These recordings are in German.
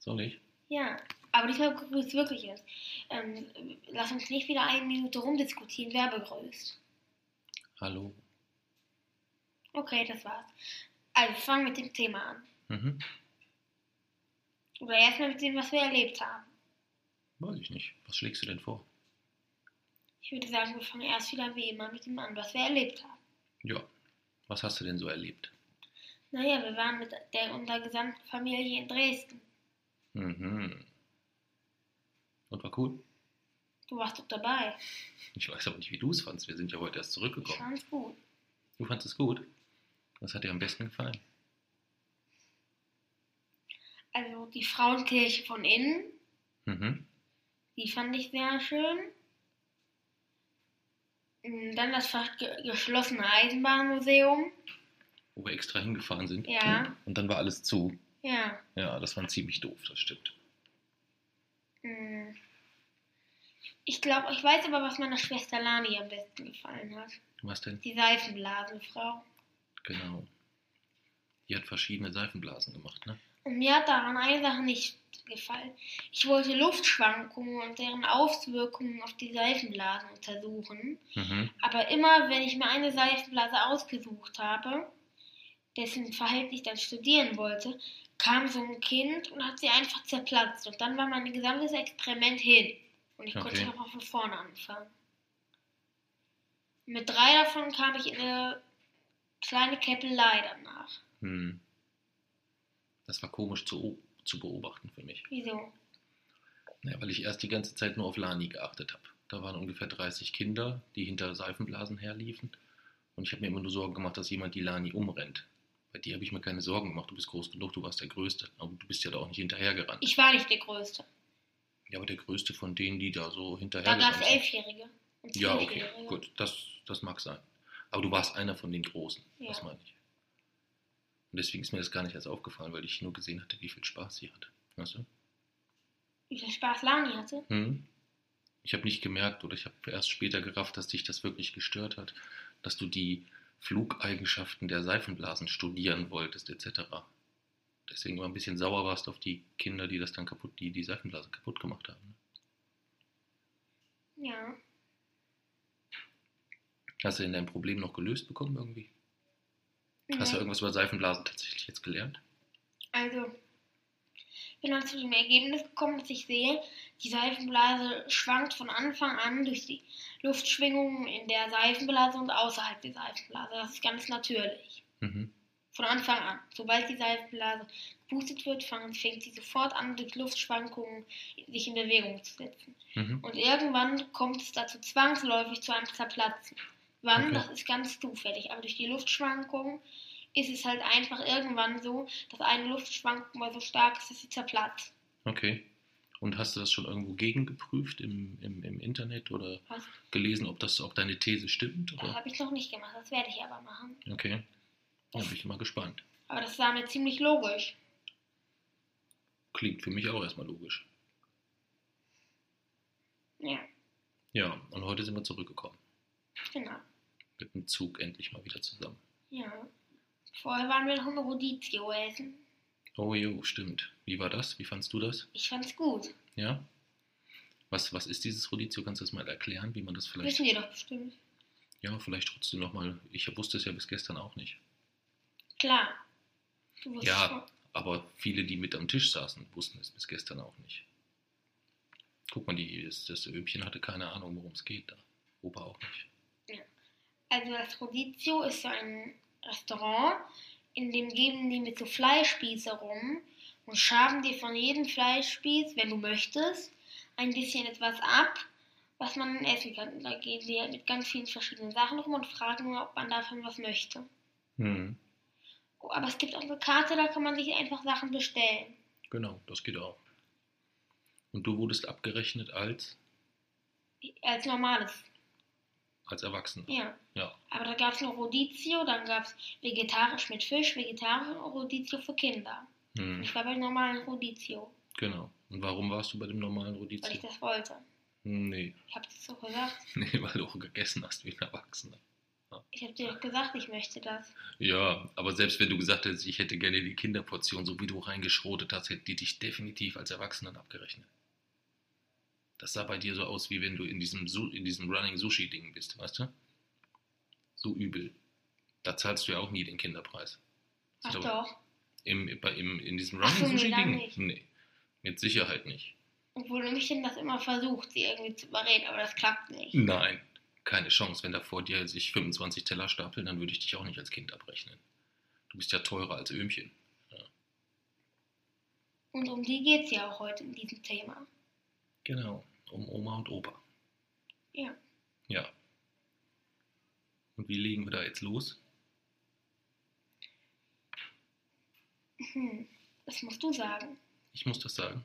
Soll ich? Ja, aber diesmal grüßt wirklich jetzt. Ähm, lass uns nicht wieder eine Minute rumdiskutieren, wer begrüßt. Hallo. Okay, das war's. Also, wir fangen mit dem Thema an. Mhm. Oder erstmal mit dem, was wir erlebt haben. Weiß ich nicht. Was schlägst du denn vor? Ich würde sagen, wir fangen erst wieder wie immer mit dem an, was wir erlebt haben. Ja. Was hast du denn so erlebt? Naja, wir waren mit der, unserer gesamten Familie in Dresden. Mhm. Und war cool? Du warst doch dabei. Ich weiß aber nicht, wie du es fandst. Wir sind ja heute erst Ich zurückgekommen. fand's gut. Du fandest es gut? Was hat dir am besten gefallen? Also die Frauenkirche von innen, Mhm. die fand ich sehr schön. Dann das fast ge geschlossene Eisenbahnmuseum. Wo wir extra hingefahren sind. Ja. Und dann war alles zu. Ja. Ja, das war ziemlich doof, das stimmt. mm. Ich glaube, ich weiß aber, was meiner Schwester Lani am besten gefallen hat. Was denn? Die Seifenblasenfrau. Genau. Die hat verschiedene Seifenblasen gemacht, ne? Und mir hat daran eine Sache nicht gefallen. Ich wollte Luftschwankungen und deren Auswirkungen auf die Seifenblasen untersuchen. Mhm. Aber immer, wenn ich mir eine Seifenblase ausgesucht habe, dessen Verhalten ich dann studieren wollte, kam so ein Kind und hat sie einfach zerplatzt. Und dann war mein gesamtes Experiment hin. Und ich konnte Okay. nochmal von vorne anfangen. Mit drei davon kam ich in eine kleine Käppelei danach. Hm. Das war komisch zu, zu beobachten für mich. Wieso? Ja, weil ich erst die ganze Zeit nur auf Lani geachtet habe. Da waren ungefähr 30 Kinder, die hinter Seifenblasen herliefen. Und ich habe mir immer nur Sorgen gemacht, dass jemand die Lani umrennt. Bei dir habe ich mir keine Sorgen gemacht. Du bist groß genug, du warst der Größte. Aber du bist ja da auch nicht hinterhergerannt. Ich war nicht der Größte. Ja, aber der Größte von denen, die da so Da hinterhergerannt gab es sind. Elfjährige. Und Ja, okay, gut. Das, das mag sein. Aber du warst einer von den Großen. Das Ja. meine ich. Und deswegen ist mir das gar nicht erst aufgefallen, weil ich nur gesehen hatte, wie viel Spaß sie hatte. Weißt du? Wie viel Spaß Lani hatte. Hm? Ich habe nicht gemerkt oder ich habe erst später gerafft, dass dich das wirklich gestört hat, dass du die Flugeigenschaften der Seifenblasen studieren wolltest etc. Deswegen war ein bisschen sauer warst auf die Kinder, die das dann kaputt, die die Seifenblase kaputt gemacht haben. Ja. Hast du denn dein Problem noch gelöst bekommen irgendwie? Hast du Nee. irgendwas über Seifenblasen tatsächlich jetzt gelernt? Also, bin dann zu dem Ergebnis gekommen, dass ich sehe, die Seifenblase schwankt von Anfang an durch die Luftschwingungen in der Seifenblase und außerhalb der Seifenblase. Das ist ganz natürlich. Mhm. Von Anfang an. Sobald die Seifenblase geboostet wird, fängt sie sofort an, durch Luftschwankungen sich in Bewegung zu setzen. Mhm. Und irgendwann kommt es dazu zwangsläufig zu einem Zerplatzen. Wann, Okay. das ist ganz zufällig. Aber durch die Luftschwankungen ist es halt einfach irgendwann so, dass eine Luftschwankung mal so stark ist, dass sie zerplatzt. Okay. Und hast du das schon irgendwo gegengeprüft im, im, im Internet oder Was? gelesen, ob das, ob deine These stimmt? Das Oder? habe ich noch nicht gemacht, das werde ich aber machen. Okay. Da bin ich mal gespannt. Aber das war mir ziemlich logisch. Klingt für mich auch erstmal logisch. Ja, Ja, und heute sind wir zurückgekommen. genau. Mit dem Zug endlich mal wieder zusammen. Ja. Vorher waren wir noch in Rodizio essen. Oh jo, stimmt. Wie war das? Wie fandst du das? Ich fand's gut. Ja? Was, was ist dieses Rodizio? Kannst du das mal erklären, wie man das vielleicht. Wissen die doch bestimmt. Ja, vielleicht trotzdem nochmal. Ich wusste es ja bis gestern auch nicht. Klar. Du wusstest Ja. schon. Aber viele, die mit am Tisch saßen, wussten es bis gestern auch nicht. Guck mal, die, das, das Öbchen hatte keine Ahnung, worum es geht da. Opa auch nicht. Also das Rodizio ist so ein Restaurant, in dem geben die mit so Fleischspieße rum und schaben dir von jedem Fleischspieß, wenn du möchtest, ein bisschen etwas ab, was man dann essen kann. Da gehen die mit ganz vielen verschiedenen Sachen rum und fragen nur, ob man davon was möchte. Hm. Oh, aber es gibt auch eine Karte, da kann man sich einfach Sachen bestellen. Genau, das geht auch. Und du wurdest abgerechnet als, Als normales. Als Erwachsener. Ja. Ja. Aber da gab es noch Rodizio, dann gab es vegetarisch mit Fisch, vegetarisch und Rodizio für Kinder. Hm, Ich war bei normalen Rodizio, genau. Und warum warst du bei dem normalen weil ich Rodizio? das wollte. Nee, Ich habe es so gesagt. nee, weil du auch gegessen hast wie ein Erwachsener. Ich habe dir doch gesagt, ich möchte das. Ja, aber selbst wenn du gesagt hättest, ich hätte gerne die Kinderportion, so wie du reingeschrotet hast, hätte die dich definitiv als Erwachsenen abgerechnet. Das sah bei dir so aus, wie wenn du in diesem, in diesem Running Sushi-Ding bist, weißt du? So übel. Da zahlst du ja auch nie den Kinderpreis. Ach glaube, doch. Im, im, in diesem Running Sushi-Ding? nicht. Nee, mit Sicherheit nicht. Obwohl du mich denn das immer versucht, sie irgendwie zu überreden, aber das klappt nicht. Nein, keine Chance. Wenn da vor dir sich 25 Teller stapeln, dann würde ich dich auch nicht als Kind abrechnen. Du bist ja teurer als Öhmchen. Und um die geht es ja auch heute in diesem Thema. Genau, um Oma und Opa. Ja. Ja. Und wie legen wir da jetzt los? Hm. Das musst du sagen. Ich muss das sagen.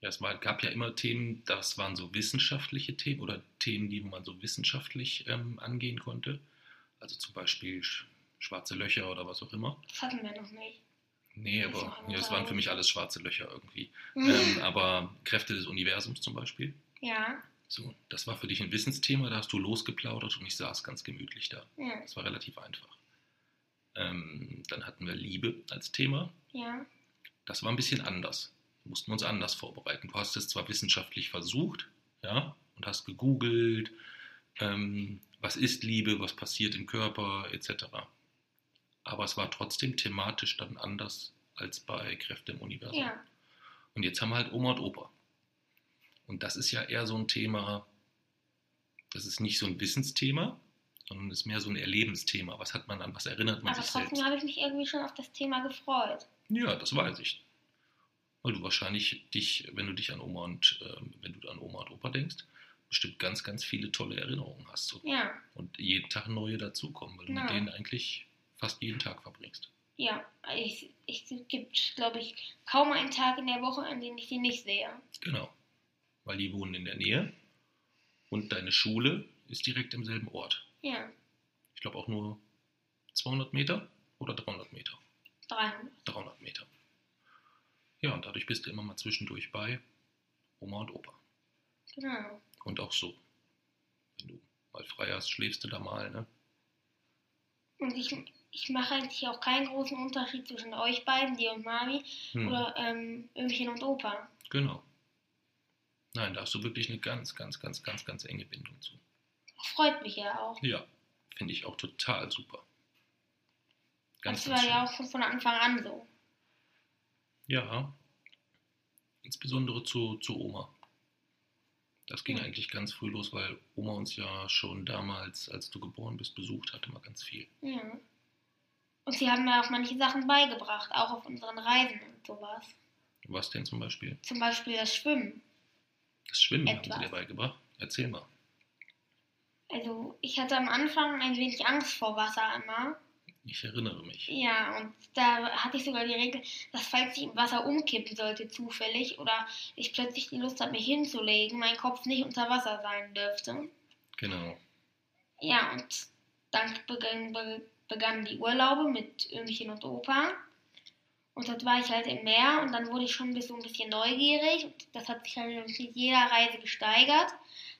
Ja, es war, gab ja immer Themen, das waren so wissenschaftliche Themen oder Themen, die man so wissenschaftlich ähm, angehen konnte. Also zum Beispiel sch schwarze Löcher oder was auch immer. Das hatten wir noch nicht. Nee, aber wir ja, das waren für mich alles schwarze Löcher irgendwie. ähm, aber Kräfte des Universums zum Beispiel. ja. So, das war für dich ein Wissensthema, da hast du losgeplaudert und ich saß ganz gemütlich da. Ja. Das war relativ einfach. Ähm, dann hatten wir Liebe als Thema. Ja. Das war ein bisschen anders. Wir mussten uns anders vorbereiten. Du hast es zwar wissenschaftlich versucht, ja, und hast gegoogelt, ähm, was ist Liebe, was passiert im Körper, etc. Aber es war trotzdem thematisch dann anders als bei Kräfte im Universum. Ja. Und jetzt haben wir halt Oma und Opa. Und das ist ja eher so ein Thema, das ist nicht so ein Wissensthema, sondern ist mehr so ein Erlebensthema. Was hat man an, was erinnert man Aber sich trotzdem selbst? habe ich mich irgendwie schon auf das Thema gefreut. Ja, das weiß ich. Weil du wahrscheinlich dich, wenn du dich an Oma und ähm, wenn du an Oma und Opa denkst, bestimmt ganz, ganz viele tolle Erinnerungen hast. So. Ja. Und jeden Tag neue dazukommen, weil du mit Genau. denen eigentlich fast jeden Tag verbringst. Ja. Es gibt, glaube ich, kaum einen Tag in der Woche, an dem ich sie nicht sehe. Genau. Weil die wohnen in der Nähe und deine Schule ist direkt im selben Ort. Ja. Ich glaube auch nur 200 Meter oder 300 Meter. 300. 300 Meter. Ja, und dadurch bist du immer mal zwischendurch bei Oma und Opa. Genau. Und auch so. Wenn du mal frei hast, schläfst du da mal, ne? Und ich, ich mache eigentlich auch keinen großen Unterschied zwischen euch beiden, dir und Mami, Hm, oder ähm, Ömchen und Opa. Genau. Nein, da hast du wirklich eine ganz, ganz, ganz, ganz, ganz enge Bindung zu. Das freut mich ja auch. Ja, finde ich auch total super. Ganz, das ganz war ja schön. auch schon von Anfang an so. Ja, insbesondere zu, zu Oma. Das ging Ja. eigentlich ganz früh los, weil Oma uns ja schon damals, als du geboren bist, besucht hatte, mal ganz viel. Ja. Und sie haben mir auch manche Sachen beigebracht, auch auf unseren Reisen und sowas. Was denn zum Beispiel? Zum Beispiel das Schwimmen. Das Schwimmen haben Etwas. sie dir beigebracht. Erzähl mal. Also ich hatte am Anfang ein wenig Angst vor Wasser immer. Ich erinnere mich. Ja, und da hatte ich sogar die Regel, dass falls ich im Wasser umkippen sollte zufällig oder ich plötzlich die Lust habe, mich hinzulegen, mein Kopf nicht unter Wasser sein dürfte. Genau. Ja, und dann begann, be, begannen die Urlaube mit Ömchen und Opa. Und dort war ich halt im Meer und dann wurde ich schon so ein bisschen neugierig. Und das hat sich halt mit jeder Reise gesteigert.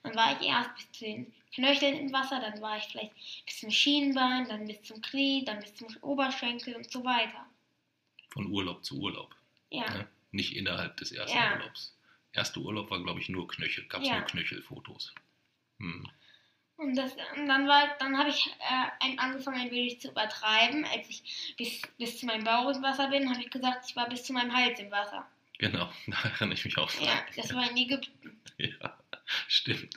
Dann war ich erst bis zu den Knöcheln im Wasser, dann war ich vielleicht bis zum Schienbein, dann bis zum Knie, dann bis zum Oberschenkel und so weiter. Von Urlaub zu Urlaub. Ja, Ne? Nicht innerhalb des ersten Ja. Urlaubs. Erste Urlaub war, glaube ich, nur Knöchel. Gab es Ja. nur Knöchelfotos. Hm. Und, das, und dann, war, dann habe ich äh, angefangen ein wenig zu übertreiben. Als ich bis, bis zu meinem Bauch im Wasser bin, habe ich gesagt, ich war bis zu meinem Hals im Wasser. Genau, da erinnere ich mich auch dran. Ja, das war in Ägypten. Ja, stimmt.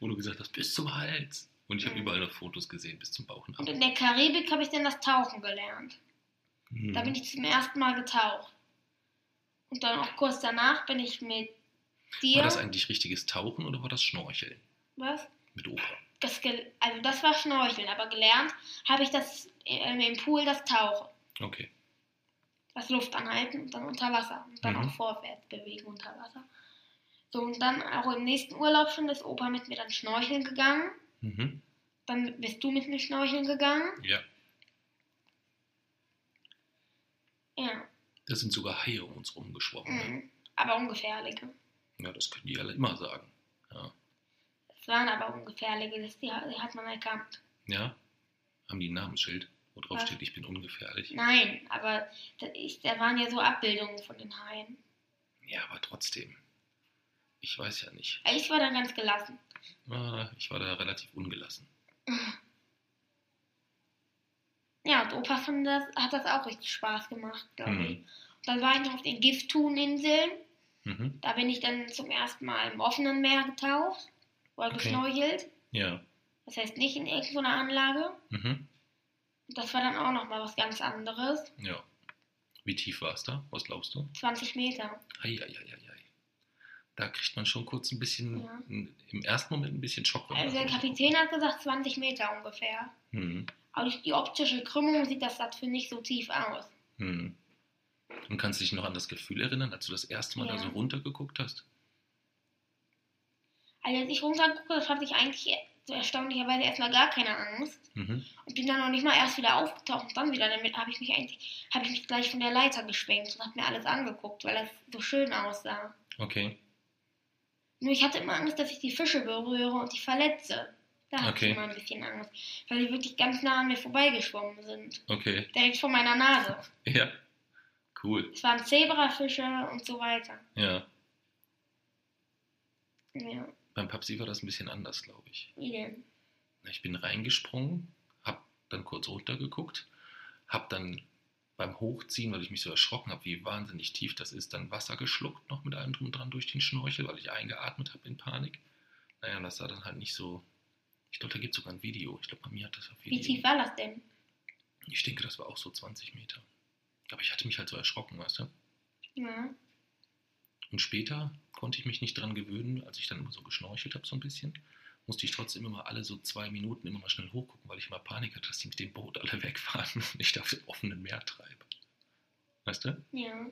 Wo du gesagt hast, bis zum Hals. Und ich habe Mhm. überall noch Fotos gesehen, bis zum Bauch. Und in der Karibik habe ich dann das Tauchen gelernt. Hm. Da bin ich zum ersten Mal getaucht. Und dann auch kurz danach bin ich mit dir. War das eigentlich richtiges Tauchen oder war das Schnorcheln was? mit Opa? Das, also das war Schnorcheln, aber gelernt habe ich das ähm, im Pool das Tauchen. Okay. Das Luft anhalten und dann unter Wasser. Und dann Mhm. auch vorwärts bewegen unter Wasser. So, und dann auch im nächsten Urlaub schon ist Opa mit mir dann schnorcheln gegangen. Mhm. Dann bist du mit mir schnorcheln gegangen. Ja. Ja. Da sind sogar Haie um uns rumgeschwommen. Ne? Mhm. Aber ungefährliche. Ja, das können die alle immer sagen. Ja. Es waren aber ungefährliche, das, die, hat- man erkannt. Ja? Haben die ein Namensschild, wo drauf Was? steht, ich bin ungefährlich? Nein, aber da, ich, da waren ja so Abbildungen von den Haien. Ja, aber trotzdem. Ich weiß ja nicht. Ich war dann ganz gelassen. Ah, Ich war da relativ ungelassen. Ja, und Opa fand das, hat das auch richtig Spaß gemacht, glaube Mhm. ich. Und dann war ich noch auf den Gifthuhninseln. Mhm. Da bin ich dann zum ersten Mal im offenen Meer getaucht oder Okay. geschnorchelt. Ja. Das heißt nicht in irgendeiner Anlage. Mhm. Das war dann auch nochmal was ganz anderes. Ja. Wie tief war es da? Was glaubst du? 20 Meter. Eieieiei. Da kriegt man schon kurz ein bisschen, Ja. im ersten Moment ein bisschen Schock. Also der Kapitän hat gesagt 20 Meter ungefähr. Mhm. Aber durch die optische Krümmung sieht das dafür nicht so tief aus. Mhm. Und kannst du dich noch an das Gefühl erinnern, als du das erste Mal da Ja. so runtergeguckt hast? Also als ich runtergucke, das hatte ich eigentlich so erstaunlicherweise erstmal gar keine Angst. Mhm. Und bin dann noch nicht mal erst wieder aufgetaucht und dann wieder damit habe ich mich eigentlich, habe ich mich gleich von der Leiter geschwenkt und habe mir alles angeguckt, weil das so schön aussah. Okay. Nur ich hatte immer Angst, dass ich die Fische berühre und die verletze. Da hatte Okay. ich immer ein bisschen Angst, weil die wirklich ganz nah an mir vorbeigeschwommen sind. Okay. Direkt vor meiner Nase. Ja. Cool. Es waren Zebrafische und so weiter. Ja. Ja, Beim Papsi war das ein bisschen anders, glaube ich. wie denn? Ich bin reingesprungen, hab dann kurz runtergeguckt, hab dann beim Hochziehen, weil ich mich so erschrocken habe, wie wahnsinnig tief das ist, dann Wasser geschluckt noch mit allem drum und dran durch den Schnorchel, weil ich eingeatmet habe in Panik. Naja, und das sah dann halt nicht so. Ich glaube, da gibt es sogar ein Video. Ich glaube, bei mir hat das auf Wie Video. tief war das denn? Ich denke, das war auch so 20 Meter. Aber ich hatte mich halt so erschrocken, weißt du? Ja. Und später konnte ich mich nicht dran gewöhnen, als ich dann immer so geschnorchelt habe, so ein bisschen, musste ich trotzdem immer alle so zwei Minuten immer mal schnell hochgucken, weil ich immer Panik hatte, dass die mit dem Boot alle wegfahren und ich da auf dem offenen Meer treibe. Weißt du? Ja.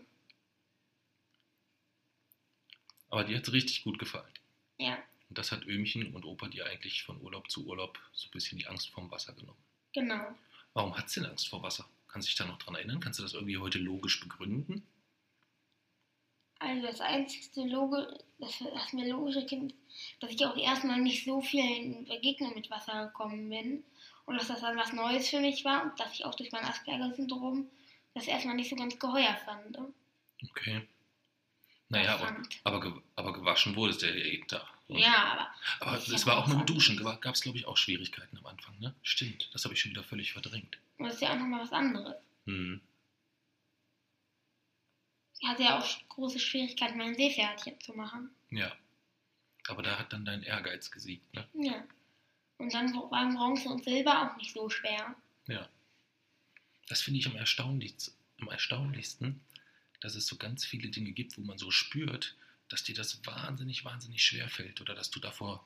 Aber dir hat es richtig gut gefallen. Ja, Und das hat Ömchen und Opa dir eigentlich von Urlaub zu Urlaub so ein bisschen die Angst vorm Wasser genommen. genau. Warum hat sie denn Angst vor Wasser? Kannst du dich da noch dran erinnern? Kannst du das irgendwie heute logisch begründen? Also das einzigste Loge, das, das mir logische Kind, dass ich auch erstmal nicht so viel in Begegnung mit Wasser gekommen bin und dass das dann was Neues für mich war und dass ich auch durch mein Asperger-Syndrom das erstmal nicht so ganz geheuer fand. Okay. Naja, aber, aber, aber gewaschen wurdest du ja jeden Tag. Und- Ja, aber Aber es war auch mit dem Duschen, gab es glaube ich auch Schwierigkeiten am Anfang, ne? Stimmt, das habe ich schon wieder völlig verdrängt. das ist ja auch nochmal was anderes. Hm. Ich hatte ja auch große Schwierigkeiten, mein Seepferdchen zu machen. Ja. Aber da hat dann dein Ehrgeiz gesiegt, ne? Ja. Und dann waren Bronze und Silber auch nicht so schwer. Ja. Das finde ich am erstaunlichsten, am erstaunlichsten, dass es so ganz viele Dinge gibt, wo man so spürt, dass dir das wahnsinnig, wahnsinnig schwer fällt oder dass du davor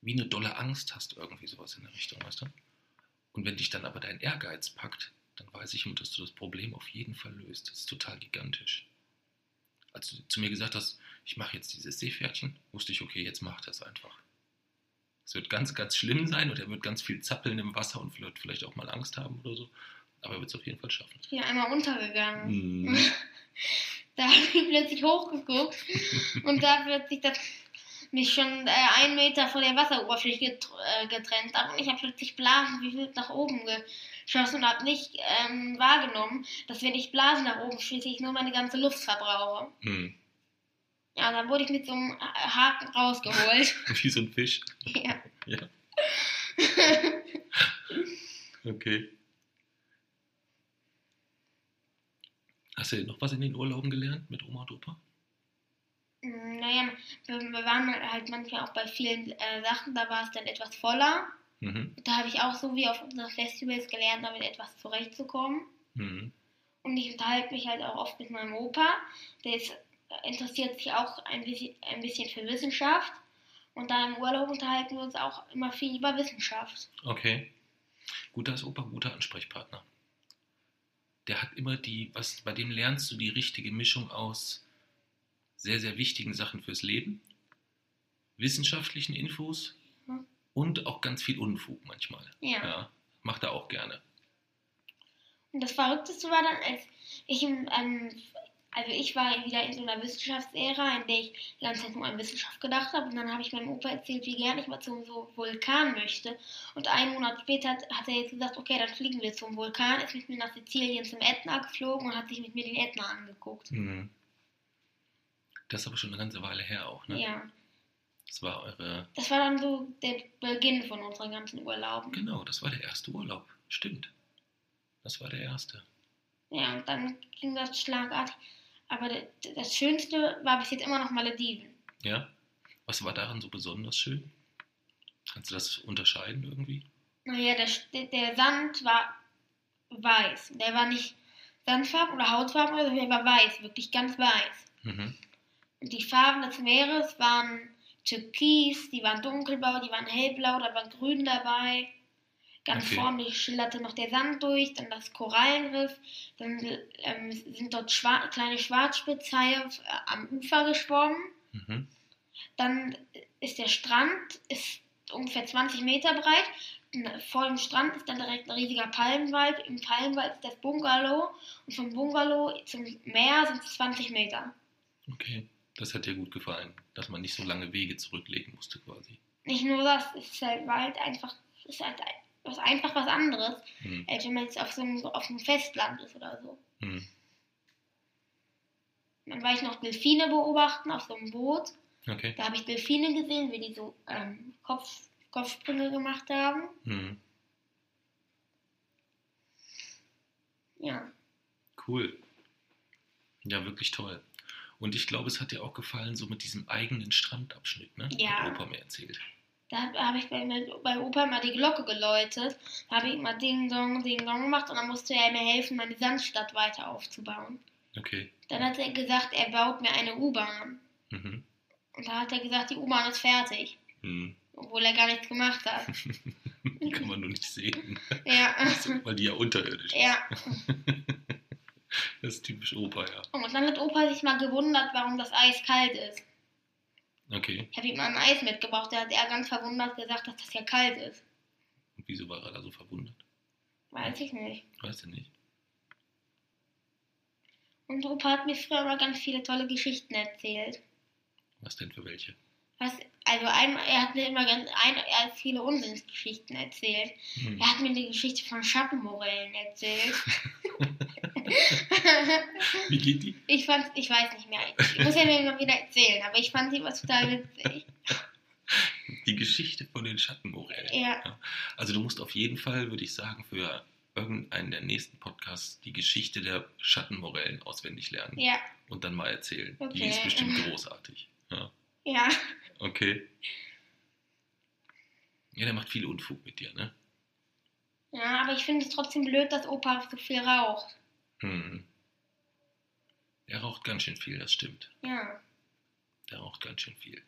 wie eine dolle Angst hast, irgendwie sowas in der Richtung, weißt du? Und wenn dich dann aber dein Ehrgeiz packt, dann weiß ich immer, dass du das Problem auf jeden Fall löst. Das ist total gigantisch. Als du zu mir gesagt hast, ich mache jetzt dieses Seepferdchen, wusste ich, okay, jetzt mach das einfach. Es wird ganz, ganz schlimm sein und er wird ganz viel zappeln im Wasser und wird vielleicht auch mal Angst haben oder so. Aber er wird es auf jeden Fall schaffen. Ich bin einmal untergegangen. Mhm. Da habe ich plötzlich hochgeguckt und da wird sich das mich schon äh, einen Meter vor der Wasseroberfläche äh, getrennt habe und ich habe plötzlich Blasen wie wild nach oben geschossen und habe nicht ähm, wahrgenommen, dass wenn ich Blasen nach oben schieße, ich nur meine ganze Luft verbrauche. Mhm. Ja, dann wurde ich mit so einem Ha- Haken rausgeholt. Wie so ein Fisch. ja. Ja. Okay. Hast du noch was in den Urlauben gelernt mit Oma und Opa? Mm, Naja, wir, wir waren halt manchmal auch bei vielen äh, Sachen, da war es dann etwas voller. Mhm. Da habe ich auch so wie auf unseren Festivals gelernt, damit etwas zurechtzukommen. Mhm. Und ich unterhalte mich halt auch oft mit meinem Opa. Der ist, interessiert sich auch ein bisschen, ein bisschen für Wissenschaft. Und da im Urlaub unterhalten wir uns auch immer viel über Wissenschaft. Okay. Gut, da ist Opa guter Ansprechpartner. Der hat immer die, was, bei dem lernst du die richtige Mischung aus sehr, sehr wichtigen Sachen fürs Leben, wissenschaftlichen Infos. Und auch ganz viel Unfug manchmal. Ja. Ja, macht er auch gerne. Und das Verrückteste war dann, als ich im, ähm, also ich war wieder in so einer Wissenschaftsära, in der ich die ganze Zeit nur an Wissenschaft gedacht habe. Und dann habe ich meinem Opa erzählt, wie gerne ich mal zum so Vulkan möchte. Und einen Monat später hat, hat er jetzt gesagt, okay, dann fliegen wir zum Vulkan, ist mit mir nach Sizilien zum Ätna geflogen und hat sich mit mir den Ätna angeguckt. Mhm. Das ist aber schon eine ganze Weile her auch, ne? Ja, Das war eure, das war dann so der Beginn von unseren ganzen Urlauben. genau, das war der erste Urlaub. Stimmt. Das war der erste. Ja, und dann ging das schlagartig. Aber das, Schönste war bis jetzt immer noch Malediven. Ja? Was war daran so besonders schön? Kannst du das unterscheiden irgendwie? Naja, der, der Sand war weiß. Der war nicht Sandfarben oder Hautfarben, oder so, der war weiß, wirklich ganz weiß. Mhm. Und die Farben des Meeres waren türkis, die waren dunkelblau, die waren hellblau, da war grün dabei. Ganz Okay. vorne schillerte noch der Sand durch, dann das Korallenriff, dann ähm, sind dort schwa kleine Schwarzspitzhaie äh, am Ufer geschwommen. Mhm. Dann ist der Strand ist ungefähr 20 Meter breit. Vor dem Strand ist dann direkt ein riesiger Palmenwald. Im Palmenwald ist das Bungalow. Und vom Bungalow zum Meer sind es 20 Meter. Okay. Das hat dir gut gefallen, dass man nicht so lange Wege zurücklegen musste quasi. Nicht nur das, es ist halt Wald einfach, es ist halt was, einfach was anderes, Mhm. als wenn man jetzt auf so einem, auf einem Festland ist oder so. Mhm. Dann war ich noch Delfine beobachten auf so einem Boot. Okay. Da habe ich Delfine gesehen, wie die so ähm, Kopf, Kopfsprünge gemacht haben. Mhm. Ja. Cool. Ja, wirklich toll. Und ich glaube, es hat dir auch gefallen, so mit diesem eigenen Strandabschnitt, ne? Ja. Hat Opa mir erzählt. Da habe hab ich bei, bei Opa mal die Glocke geläutet. Da habe ich mal Ding Dong, Ding Dong gemacht und dann musste er mir helfen, meine Sandstadt weiter aufzubauen. Okay. Dann hat er gesagt, er baut mir eine U-Bahn. Mhm. Und da hat er gesagt, die U-Bahn ist fertig. Mhm. Obwohl er gar nichts gemacht hat. Kann man nur nicht sehen, Ja. weil die ja unterirdisch ist. ja. Das ist typisch Opa, ja. Und dann hat Opa sich mal gewundert, warum das Eis kalt ist. Okay. Ich habe ihm mal ein Eis mitgebracht. Da hat er ganz verwundert gesagt, dass das ja kalt ist. Und wieso war er da so verwundert? Weiß ich nicht. Weißt du nicht? Und Opa hat mir früher mal ganz viele tolle Geschichten erzählt. Was denn für welche? Was, also einmal, er hat mir immer ganz, ein, er hat viele Unsinnsgeschichten erzählt. Hm. Er hat mir die Geschichte von Schattenmorellen erzählt. Wie geht die? ich fand, ich weiß nicht mehr. Ich muss ja mir mal wieder erzählen, aber ich fand sie immer total witzig. Die Geschichte von den Schattenmorellen. Ja. Also du musst auf jeden Fall, würde ich sagen, für irgendeinen der nächsten Podcasts die Geschichte der Schattenmorellen auswendig lernen Ja, und dann mal erzählen. Die Okay. ist bestimmt großartig. Ja. ja. Okay. Ja, der macht viel Unfug mit dir, ne? Ja, aber ich finde es trotzdem blöd, dass Opa so viel raucht. Hm. Der raucht ganz schön viel, das stimmt. Ja. Der raucht ganz schön viel.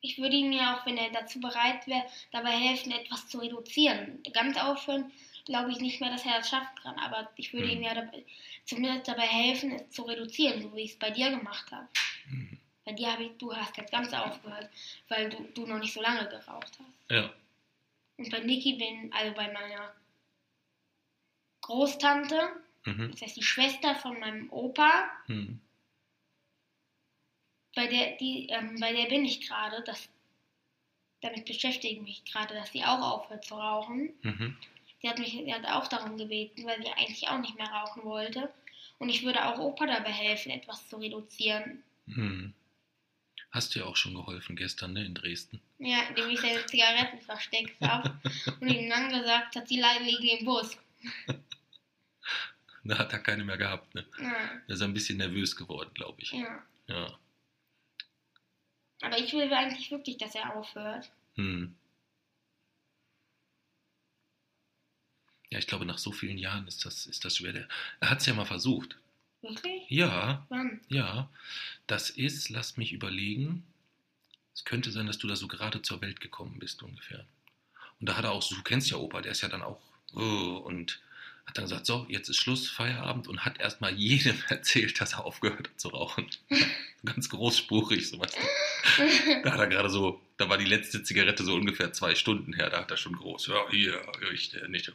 Ich würde ihm ja auch, wenn er dazu bereit wäre, dabei helfen, etwas zu reduzieren. Ganz aufhören, glaube ich nicht mehr, dass er das schaffen kann. Aber ich würde Hm. ihm ja dabei, zumindest dabei helfen, es zu reduzieren, so wie ich es bei dir gemacht habe. Hm. Bei dir habe ich, du hast jetzt ganz aufgehört, weil du, du noch nicht so lange geraucht hast. Ja. Und bei Niki bin, also bei meiner Großtante, Mhm. das heißt die Schwester von meinem Opa, Hm. bei der, die, ähm, bei der bin ich gerade, das, damit beschäftige ich mich gerade, dass sie auch aufhört zu rauchen. Mhm. Sie hat mich sie hat auch darum gebeten, weil sie eigentlich auch nicht mehr rauchen wollte. Und ich würde auch Opa dabei helfen, etwas zu reduzieren. Hm. Hast du ja auch schon geholfen gestern, ne, in Dresden. Ja, indem ich seine Zigaretten versteckt habe und ihm dann gesagt hat, die liegen im Bus. Da hat er keine mehr gehabt, ne? Ja, Der ist ein bisschen nervös geworden, glaube ich. ja. Ja. Aber ich will eigentlich wirklich, dass er aufhört. Hm. Ja, ich glaube, nach so vielen Jahren ist das, ist das schwer. Der, er hat es ja mal versucht. Wirklich? Ja, Wann? ja. Das ist, lass mich überlegen, Es könnte sein, dass du da so gerade zur Welt gekommen bist ungefähr. Und da hat er auch, du kennst ja Opa, der ist ja dann auch oh, und hat dann gesagt, so, jetzt ist Schluss, Feierabend und hat erstmal jedem erzählt, dass er aufgehört hat zu rauchen. Ganz großspurig, so weißt du. Da hat er gerade so, da war die letzte Zigarette so ungefähr zwei Stunden her, da hat er schon groß, ja, hier, ich, äh, nicht.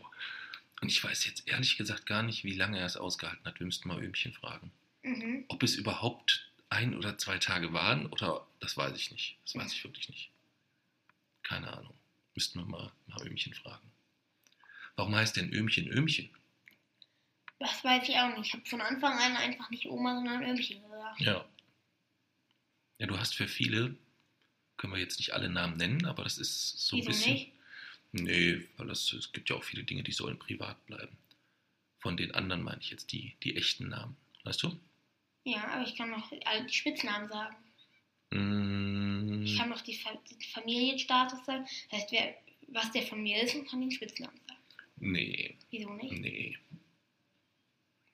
Und ich weiß jetzt ehrlich gesagt gar nicht, wie lange er es ausgehalten hat. Wir müssten mal Öhmchen fragen. Mhm. Ob es überhaupt ein oder zwei Tage waren oder das weiß ich nicht. Das weiß ich wirklich nicht. Keine Ahnung. Müssten wir mal, mal Öhmchen fragen. Warum heißt denn Öhmchen Öhmchen? Das weiß ich auch nicht. Ich habe von Anfang an einfach nicht Oma, sondern Ömchen gesagt. Ja. Ja, du hast für viele, können wir jetzt nicht alle Namen nennen, aber das ist so ein bisschen. nicht? Nee, weil das, es gibt ja auch viele Dinge, die sollen privat bleiben. Von den anderen meine ich jetzt die, die echten Namen. Weißt du? Ja, aber ich kann noch alle die Spitznamen sagen. Mm, Ich kann noch die Fa den Familienstatus sagen. Das heißt, wer, was der von mir ist kann den Spitznamen sagen. nee, Wieso nicht? nee.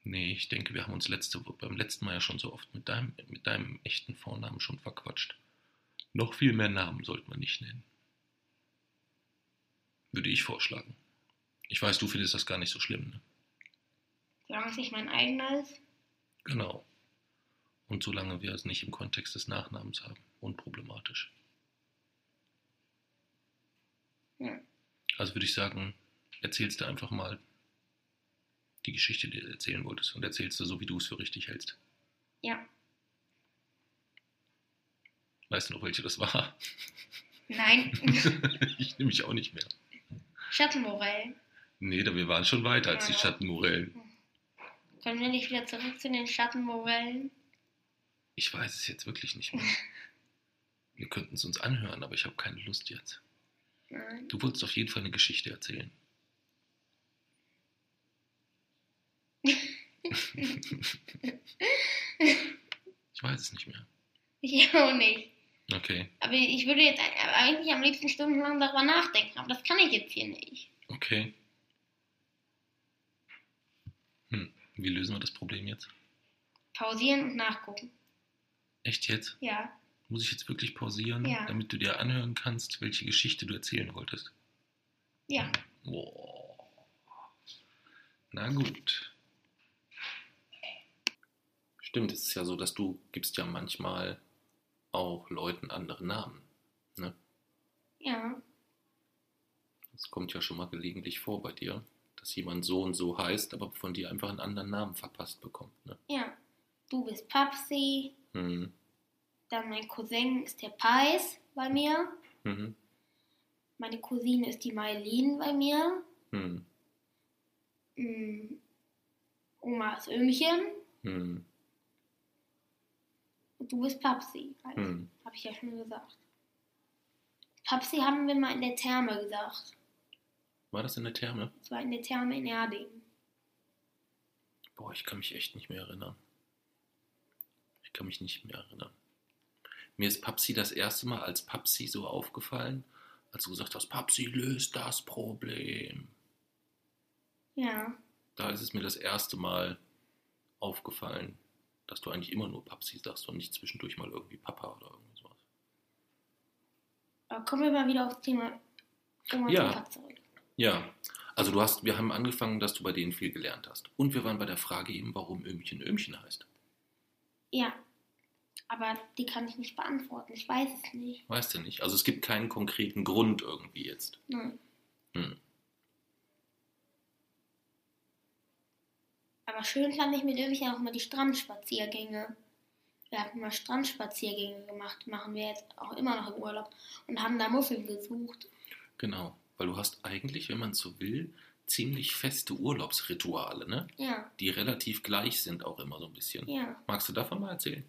Nee, ich denke, wir haben uns letzte, beim letzten Mal ja schon so oft mit deinem, mit deinem echten Vornamen schon verquatscht. Noch viel mehr Namen sollte man nicht nennen. Würde ich vorschlagen. Ich weiß, du findest das gar nicht so schlimm, ne? Solange es nicht mein eigener ist. Genau. Und solange wir es nicht im Kontext des Nachnamens haben, unproblematisch. Ja. Also würde ich sagen, erzählst du einfach mal die Geschichte, die du erzählen wolltest und erzählst du so, wie du es für richtig hältst. Ja. Weißt du noch, welche das war? Nein. ich nehme mich auch nicht mehr. Schattenmorell. Nee, da wir waren schon weiter als die. Schattenmorellen. Können wir nicht wieder zurück zu den Schattenmorellen? Ich weiß es jetzt wirklich nicht mehr. Wir könnten es uns anhören, aber ich habe keine Lust jetzt. Nein. Du wolltest auf jeden Fall eine Geschichte erzählen. Ich weiß es nicht mehr. Ich auch nicht. Okay, Aber ich würde jetzt eigentlich am liebsten stundenlang darüber nachdenken, aber das kann ich jetzt hier nicht. okay. Hm, wie lösen wir das Problem jetzt? Pausieren und nachgucken. Echt jetzt? Ja. Muss ich jetzt wirklich pausieren, Ja. damit du dir anhören kannst, welche Geschichte du erzählen wolltest? Ja. Boah. Na gut. Stimmt, es ist ja so, dass du gibst ja manchmal auch Leuten andere Namen. Ne? Ja. Das kommt ja schon mal gelegentlich vor bei dir, dass jemand so und so heißt, aber von dir einfach einen anderen Namen verpasst bekommt. Ne? Ja. Du bist Papsi. Hm. Dann mein Cousin ist der Pais bei mir. Mhm. Meine Cousine ist die Mailin bei mir. Hm. Mm, Oma ist Ömchen. Hm. Du bist Papsi. Halt. Hm. Habe ich ja schon gesagt. Papsi haben wir mal in der Therme gesagt. War das in der Therme? Das war in der Therme in Erding. Boah, ich kann mich echt nicht mehr erinnern. Ich kann mich nicht mehr erinnern. Mir ist Papsi das erste Mal als Papsi so aufgefallen, als du gesagt hast, Papsi löst das Problem. Ja. Da ist es mir das erste Mal aufgefallen, dass du eigentlich immer nur Papsi sagst und nicht zwischendurch mal irgendwie Papa oder irgendwie sowas. Aber kommen wir mal wieder aufs Thema Oma Ja. zurück. Ja, also du hast, wir haben angefangen, dass du bei denen viel gelernt hast. Und wir waren bei der Frage eben, warum Ömchen Ömchen heißt. Ja. Aber die kann ich nicht beantworten. Ich weiß es nicht. Weißt du nicht? Also es gibt keinen konkreten Grund irgendwie jetzt. Nein. Hm. Aber schön fand ich mit Ömchen auch mal die Strandspaziergänge. Wir hatten mal Strandspaziergänge gemacht, machen wir jetzt auch immer noch im Urlaub und haben da Muffeln gesucht. Genau, weil du hast eigentlich, wenn man so will, ziemlich feste Urlaubsrituale, ne? Ja, Die relativ gleich sind auch immer so ein bisschen. ja. Magst du davon mal erzählen?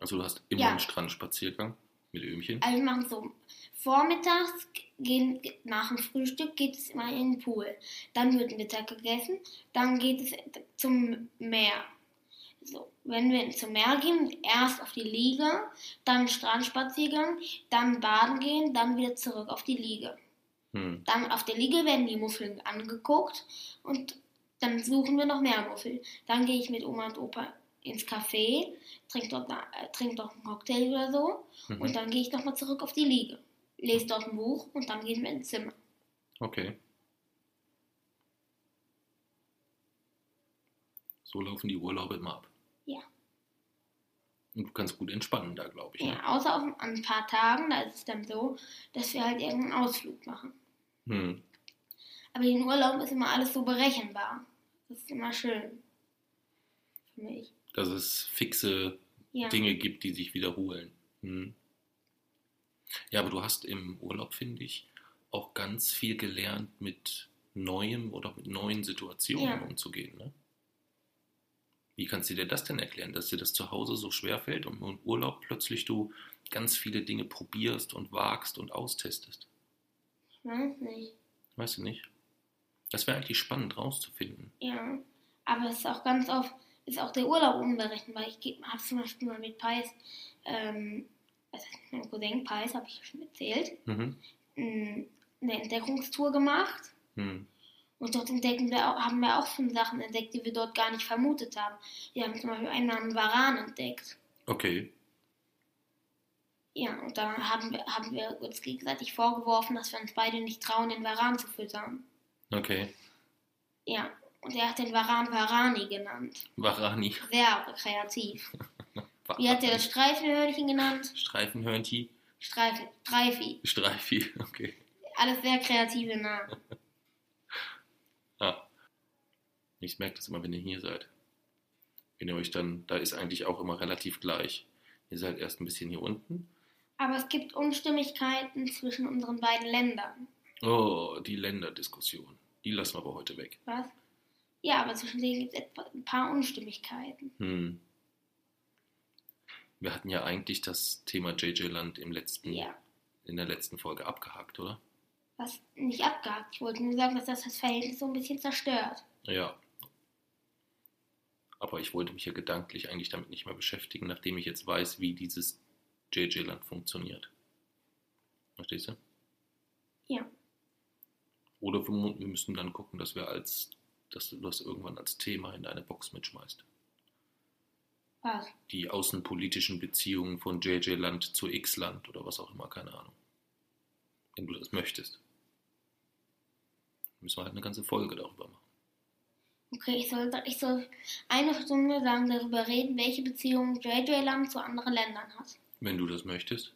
Also du hast immer Ja. einen Strandspaziergang mit Ömchen. Also wir machen so, vormittags gehen, nach dem Frühstück geht es immer in den Pool. Dann wird Mittag gegessen, dann geht es zum Meer. So, wenn wir zum Meer gehen, erst auf die Liege, dann Strandspaziergang, dann baden gehen, dann wieder zurück auf die Liege. Hm. Dann auf der Liege werden die Muffeln angeguckt und dann suchen wir noch mehr Muffel. Dann gehe ich mit Oma und Opa ins Café, trinke dort, äh, trink dort einen Cocktail oder so Mhm. und dann gehe ich nochmal zurück auf die Liege. Lese dort ein Buch und dann gehen wir ins Zimmer. Okay. So laufen die Urlaube immer ab. Ja. Und du kannst gut entspannen da, glaube ich. Ja, Ne? außer auf, an ein paar Tagen, da ist es dann so, dass wir halt irgendeinen Ausflug machen. Hm. Aber den Urlauben ist immer alles so berechenbar. Das ist immer schön. Für mich. Dass es fixe Ja. Dinge gibt, die sich wiederholen. Hm. Ja, aber du hast im Urlaub, finde ich, auch ganz viel gelernt, mit Neuem oder mit neuen Situationen Ja. umzugehen. Ne? Wie kannst du dir das denn erklären, dass dir das zu Hause so schwer fällt und im Urlaub plötzlich du ganz viele Dinge probierst und wagst und austestest? Ich weiß nicht. Weißt du nicht? Das wäre eigentlich spannend rauszufinden. Ja. Aber es ist auch ganz oft, ist auch der Urlaub unberechenbar. Ich habe zum Beispiel mal mit Pais, ähm, also mein Cousin Pais, habe ich ja schon erzählt, Mhm. m, eine Entdeckungstour gemacht. Hm. Und dort entdecken wir auch, haben wir auch schon Sachen entdeckt, die wir dort gar nicht vermutet haben. Wir haben zum Beispiel einmal einen Varan entdeckt. Okay. Ja, und dann haben wir, haben wir uns gegenseitig vorgeworfen, dass wir uns beide nicht trauen, den Varan zu füttern. Okay. Ja, und er hat den Varan Varani genannt. Varani. Sehr kreativ. Wie hat er das Streifenhörnchen genannt? Streifenhörnchen. Streifen, Streifi. Streifi. Okay. Alles sehr kreative Namen. Ah. Ich merke das immer, wenn ihr hier seid. Wenn ihr euch dann, da ist eigentlich auch immer relativ gleich. Ihr seid erst ein bisschen hier unten. Aber es gibt Unstimmigkeiten zwischen unseren beiden Ländern. Oh, die Länderdiskussion. Die lassen wir aber heute weg. Was? Ja, aber zwischen denen gibt es ein paar Unstimmigkeiten. Hm. Wir hatten ja eigentlich das Thema JJ Land im letzten, Ja. in der letzten Folge abgehakt, oder? Was nicht abgehakt. Ich wollte nur sagen, dass das das Verhältnis so ein bisschen zerstört. Ja. Aber ich wollte mich ja gedanklich eigentlich damit nicht mehr beschäftigen, nachdem ich jetzt weiß, wie dieses JJ Land funktioniert. Verstehst du? Ja. Oder wir müssen dann gucken, dass wir als, dass du das irgendwann als Thema in deine Box mitschmeißt. Was? Die außenpolitischen Beziehungen von JJ Land zu X Land oder was auch immer, keine Ahnung. Wenn du das möchtest. Müssen wir halt eine ganze Folge darüber machen. Okay, ich soll, ich soll eine Stunde lang darüber reden, welche Beziehungen JJ Land zu anderen Ländern hat. Wenn du das möchtest.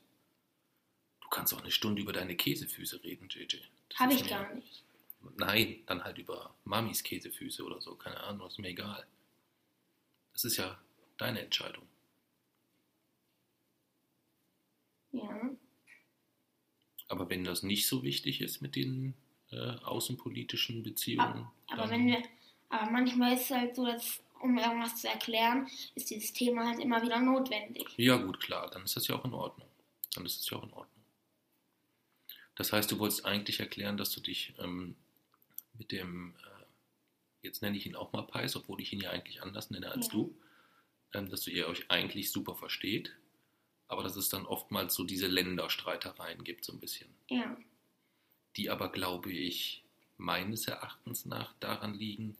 Du kannst auch eine Stunde über deine Käsefüße reden, JJ. Habe ich gar nicht. Nein, dann halt über Mamis Käsefüße oder so. Keine Ahnung, ist mir egal. Das ist ja deine Entscheidung. Ja. Aber wenn das nicht so wichtig ist mit den äh, außenpolitischen Beziehungen, Aber dann, wenn wir, aber manchmal ist es halt so, dass um irgendwas zu erklären, ist dieses Thema halt immer wieder notwendig. ja gut, klar, dann ist das ja auch in Ordnung. Dann ist das ja auch in Ordnung. Das heißt, du wolltest eigentlich erklären, dass du dich ähm, mit dem, äh, jetzt nenne ich ihn auch mal Peis, obwohl ich ihn ja eigentlich anders nenne als Ja. du, ähm, dass du ihr euch eigentlich super versteht, aber dass es dann oftmals so diese Länderstreitereien gibt, so ein bisschen. Ja. die aber, glaube ich, meines Erachtens nach daran liegen,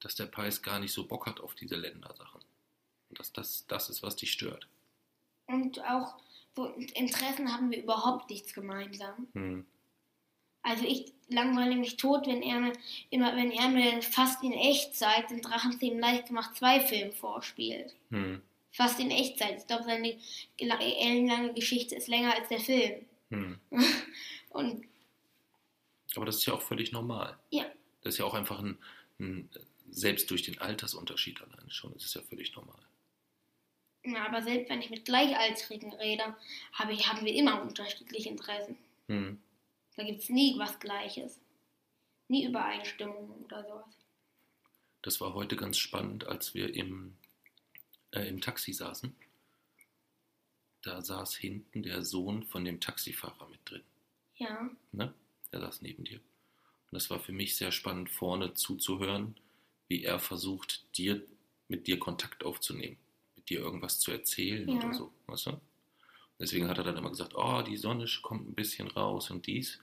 dass der Preis gar nicht so Bock hat auf diese Ländersachen. Und dass das das ist, was dich stört. Und auch so Interessen haben wir überhaupt nichts gemeinsam. Hm. Also ich langweile mich tot, wenn er mir immer, wenn er mir fast in Echtzeit den Drachenzähmen leicht gemacht zwei Film vorspielt. Hm. Fast in Echtzeit. Ich glaube, seine ellenlange Geschichte ist länger als der Film. Hm. Und Aber das ist ja auch völlig normal. ja, Das ist ja auch einfach ein, ein selbst durch den Altersunterschied alleine schon, das ist ja völlig normal. ja, aber selbst wenn ich mit Gleichaltrigen rede, habe ich, haben wir immer unterschiedliche Interessen. Hm. Da gibt es nie was Gleiches. Nie Übereinstimmungen oder sowas. Das war heute ganz spannend, als wir im, äh, im Taxi saßen. Da saß hinten der Sohn von dem Taxifahrer mit drin. Ja, Ne? Der saß neben dir. Und das war für mich sehr spannend, vorne zuzuhören, wie er versucht, dir, mit dir Kontakt aufzunehmen, mit dir irgendwas zu erzählen Ja. oder so. Weißt du? Deswegen hat er dann immer gesagt, oh, die Sonne kommt ein bisschen raus und dies.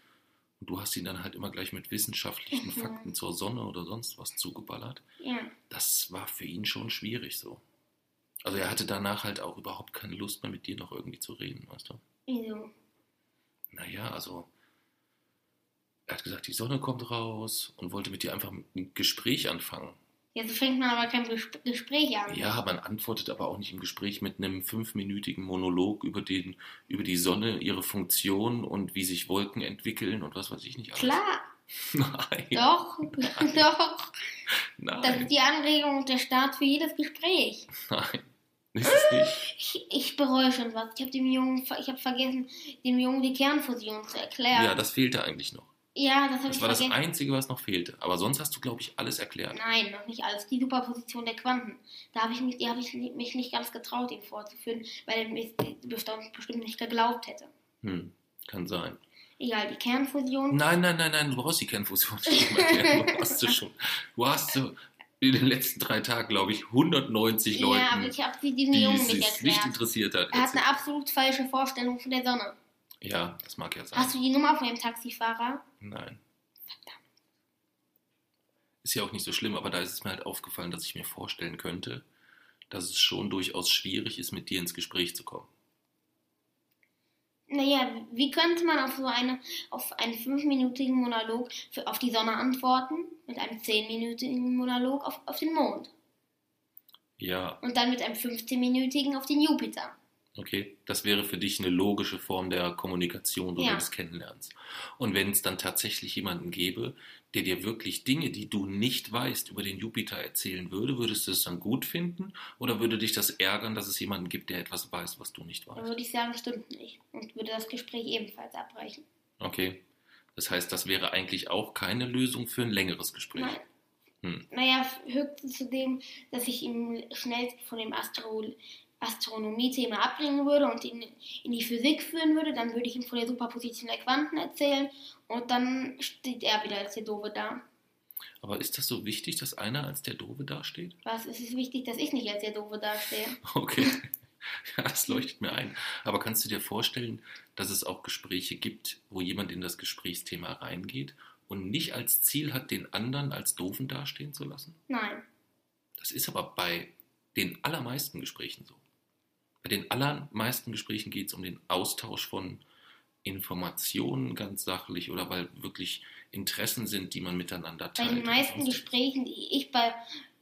Und du hast ihn dann halt immer gleich mit wissenschaftlichen Mhm. Fakten zur Sonne oder sonst was zugeballert. ja. Das war für ihn schon schwierig so. Also er hatte danach halt auch überhaupt keine Lust mehr mit dir noch irgendwie zu reden, weißt du? Wieso? Naja, also er hat gesagt, die Sonne kommt raus und wollte mit dir einfach ein Gespräch anfangen. Ja, so fängt man aber kein Ges- Gespräch an. Ja, man antwortet aber auch nicht im Gespräch mit einem fünfminütigen Monolog über, den, über die Sonne, ihre Funktion und wie sich Wolken entwickeln und was weiß ich nicht alles. Klar, Nein, doch, doch. Das nein, ist die Anregung und der Start für jedes Gespräch. nein. Ist es nicht? Ich, ich bereue schon was. Ich habe dem Jungen, ich habe vergessen, dem Jungen die Kernfusion zu erklären. Ja, das fehlte eigentlich noch. Ja, das habe Das ich war das vergessen. Einzige, was noch fehlte. Aber sonst hast du, glaube ich, alles erklärt. Nein, noch nicht alles. Die Superposition der Quanten. Da habe ich, mich, die hab ich mich nicht ganz getraut, ihn vorzuführen, weil er mir bestimmt nicht geglaubt hätte. Hm, kann sein. Egal, die Kernfusion. Nein, nein, nein, nein, du brauchst die Kernfusion nicht erklären. Du hast sie schon. Du hast so in den letzten drei Tagen, glaube ich, 190 Leuten, ja, aber ich habe sie diesem die Jungen nicht nicht erklärt. interessiert hat. Er hat eine absolut falsche Vorstellung von der Sonne. Ja, das mag ja sein. Hast du die Nummer von dem Taxifahrer? Nein. Ist ja auch nicht so schlimm, aber da ist es mir halt aufgefallen, dass ich mir vorstellen könnte, dass es schon durchaus schwierig ist, mit dir ins Gespräch zu kommen. Naja, wie könnte man auf so eine, auf einen fünfminütigen Monolog für, auf die Sonne antworten? Mit einem zehnminütigen Monolog auf, auf den Mond. Ja, Und dann mit einem 15-minütigen auf den Jupiter. Okay. Das wäre für dich eine logische Form der Kommunikation oder Ja. des Kennenlernens. Und wenn es dann tatsächlich jemanden gäbe, der dir wirklich Dinge, die du nicht weißt, über den Jupiter erzählen würde, würdest du es dann gut finden? Oder würde dich das ärgern, dass es jemanden gibt, der etwas weiß, was du nicht Dann weißt? würde ich sagen, stimmt nicht. Und würde das Gespräch ebenfalls abbrechen. Okay. Das heißt, das wäre eigentlich auch keine Lösung für ein längeres Gespräch. Nein. Hm. Naja, höchstens zu dem, dass ich ihn schnell von dem Astro Astronomie-Thema abbringen würde und ihn in die Physik führen würde. Dann würde ich ihm von der Superposition der Quanten erzählen. Und dann steht er wieder als der Doofe da. Aber ist das so wichtig, dass einer als der Doofe dasteht? Was ist es wichtig, dass ich nicht als der Doofe dastehe? Okay. Ja, das leuchtet mir ein. Aber kannst du dir vorstellen, dass es auch Gespräche gibt, wo jemand in das Gesprächsthema reingeht und nicht als Ziel hat, den anderen als Doofen dastehen zu lassen? Nein. Das ist aber bei den allermeisten Gesprächen so. Bei den allermeisten Gesprächen geht es um den Austausch von Informationen ganz sachlich oder weil wirklich Interessen sind, die man miteinander Bei teilt. den meisten Gesprächen, die ich bei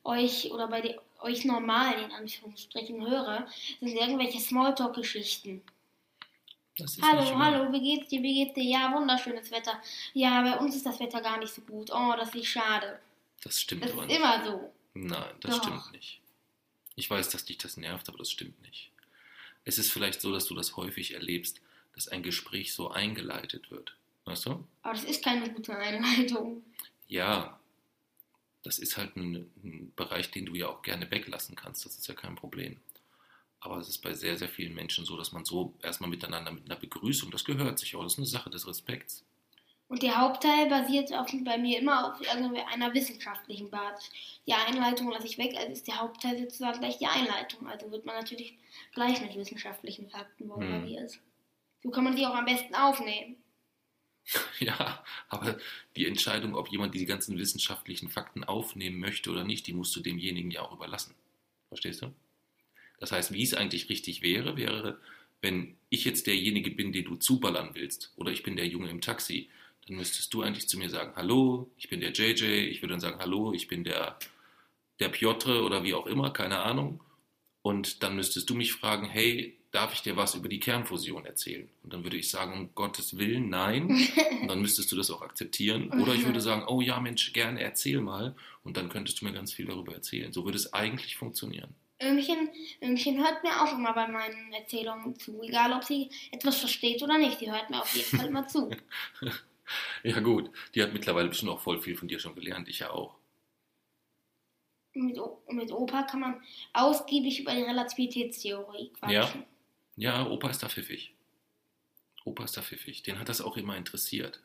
euch oder bei den, euch normal in Anführungsstrichen höre, sind irgendwelche Smalltalk-Geschichten. Hallo, hallo, wie geht's dir, wie geht's dir? Ja, wunderschönes Wetter. Ja, bei uns ist das Wetter gar nicht so gut. Oh, das ist schade. Das stimmt Das aber ist nicht. immer so. Nein, das Doch. stimmt nicht. Ich weiß, dass dich das nervt, aber das stimmt nicht. Es ist vielleicht so, dass du das häufig erlebst, dass ein Gespräch so eingeleitet wird. Weißt du? Aber das ist keine gute Einleitung. Ja, das ist halt ein, ein Bereich, den du ja auch gerne weglassen kannst. Das ist ja kein Problem. Aber es ist bei sehr, sehr vielen Menschen so, dass man so erstmal miteinander mit einer Begrüßung, das gehört sich auch, das ist eine Sache des Respekts. Und der Hauptteil basiert auf, bei mir immer auf einer wissenschaftlichen Basis. Die Einleitung lasse ich weg, also ist der Hauptteil sozusagen gleich die Einleitung. Also wird man natürlich gleich mit wissenschaftlichen Fakten bombardiert. So kann man sie auch am besten aufnehmen. Ja, aber die Entscheidung, ob jemand die ganzen wissenschaftlichen Fakten aufnehmen möchte oder nicht, die musst du demjenigen ja auch überlassen. Verstehst du? Das heißt, wie es eigentlich richtig wäre, wäre, wenn ich jetzt derjenige bin, den du zuballern willst, oder ich bin der Junge im Taxi, dann müsstest du eigentlich zu mir sagen, hallo, ich bin der JJ, ich würde dann sagen, hallo, ich bin der, der Piotr oder wie auch immer, keine Ahnung. Und dann müsstest du mich fragen, hey, darf ich dir was über die Kernfusion erzählen? Und dann würde ich sagen, um Gottes Willen, nein. Und dann müsstest du das auch akzeptieren. Oder ich würde sagen, oh ja, Mensch, gerne erzähl mal. Und dann könntest du mir ganz viel darüber erzählen. So würde es eigentlich funktionieren. Ömchen, Ömchen hört mir auch immer bei meinen Erzählungen zu, egal ob sie etwas versteht oder nicht. Sie hört mir auf jeden Fall immer zu. Ja gut, die hat mittlerweile bestimmt auch voll viel von dir schon gelernt. Ich ja auch. Mit, O- mit Opa kann man ausgiebig über die Relativitätstheorie quatschen. Ja, Opa ist da pfiffig. Opa ist da pfiffig. Den hat das auch immer interessiert.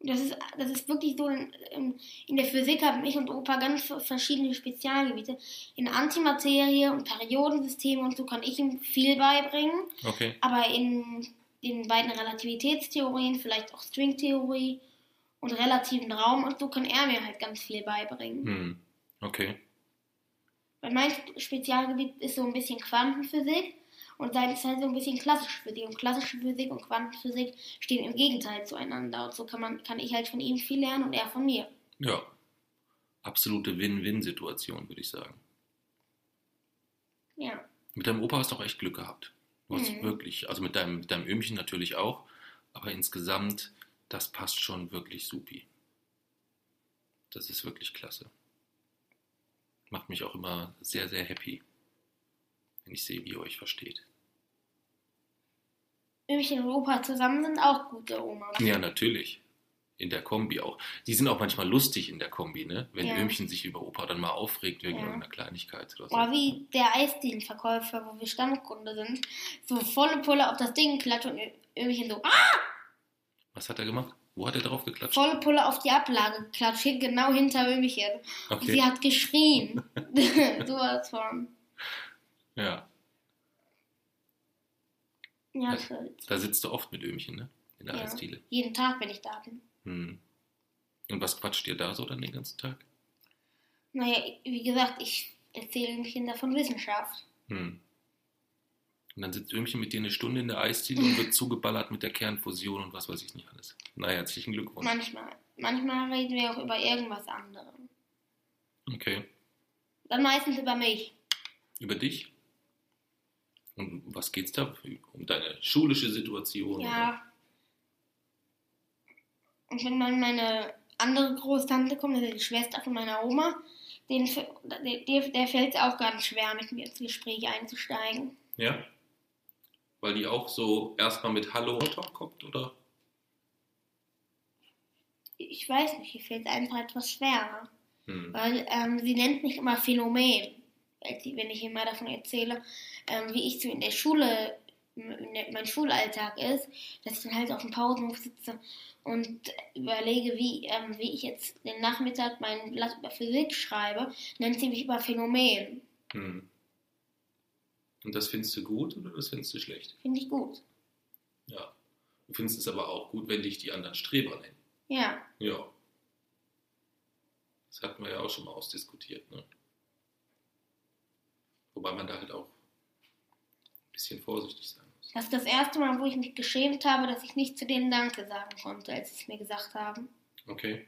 Das ist, das ist wirklich so, in, in- in der Physik haben ich und Opa ganz verschiedene Spezialgebiete. In Antimaterie und Periodensysteme und so kann ich ihm viel beibringen. Okay. Aber in den beiden Relativitätstheorien, vielleicht auch Stringtheorie und relativen Raum und so kann er mir halt ganz viel beibringen. Hm. Okay. Weil mein Spezialgebiet ist so ein bisschen Quantenphysik und sein ist halt so ein bisschen klassische Physik. Und klassische Physik und Quantenphysik stehen im Gegenteil zueinander. Und so kann, man, kann ich halt von ihm viel lernen und er von mir. Ja. Absolute Win-Win-Situation, würde ich sagen. Ja. Mit deinem Opa hast du auch echt Glück gehabt. Hast Mhm. wirklich, also mit deinem, mit deinem Öhmchen natürlich auch, aber insgesamt, das passt schon wirklich supi. Das ist wirklich klasse. Macht mich auch immer sehr, sehr happy, wenn ich sehe, wie ihr euch versteht. Ömchen und Opa zusammen sind auch gute Oma. Ja, natürlich. In der Kombi auch. Die sind auch manchmal lustig in der Kombi, ne? Wenn Ja. Öhmchen sich über Opa dann mal aufregt wegen Ja. irgendeiner Kleinigkeit oder so. Oder wie der Eisdielenverkäufer, wo wir Stammkunde sind, so volle Pulle auf das Ding klatscht und Ömchen so, ah, Was hat er gemacht? Wo hat er drauf geklatscht? volle Pulle auf die Ablage geklatscht, hier genau hinter Ömchen. Und Okay. sie hat geschrien. Sowas von. Ja, Ja, Ja. das wird. da sitzt du oft mit Öhmchen, ne? In der Ja. Eisdiele. Jeden Tag, wenn ich da bin. Hm. Und was quatscht ihr da so dann den ganzen Tag? Naja, wie gesagt, ich erzähle Ömchen davon Wissenschaft. Hm. Und dann sitzt Öhmchen mit dir eine Stunde in der Eisdiele und wird zugeballert mit der Kernfusion und was weiß ich nicht alles. Na, herzlichen Glückwunsch. Manchmal. Manchmal reden wir auch über irgendwas anderes. Okay. Dann meistens über mich. Über dich? Und was geht's da? Um deine schulische Situation? Ja. Und wenn dann meine andere Großtante kommt, das ist die Schwester von meiner Oma, den, der, der fällt es auch ganz schwer, mit mir ins Gespräch einzusteigen. Ja. Weil die auch so erstmal mit Hallo kommt, oder? Ich weiß nicht, ihr fällt es einfach etwas schwerer. Hm. Weil ähm, sie nennt mich immer Phänomen, wenn ich immer davon erzähle, ähm, wie ich so in der Schule, mein Schulalltag ist, dass ich dann halt auf dem Pausenhof sitze und überlege, wie, ähm, wie ich jetzt den Nachmittag mein Blatt über Physik schreibe, nennt sie mich immer Phänomen. Hm. Und das findest du gut oder das findest du schlecht? Finde ich gut. Ja. Du findest es aber auch gut, wenn dich die anderen Streber nennen. Ja, Ja. Das hatten wir ja auch schon mal ausdiskutiert. Ne? Wobei man da halt auch ein bisschen vorsichtig sein. Das ist das erste Mal, wo ich mich geschämt habe, dass ich nicht zu denen Danke sagen konnte, als sie es mir gesagt haben. Okay.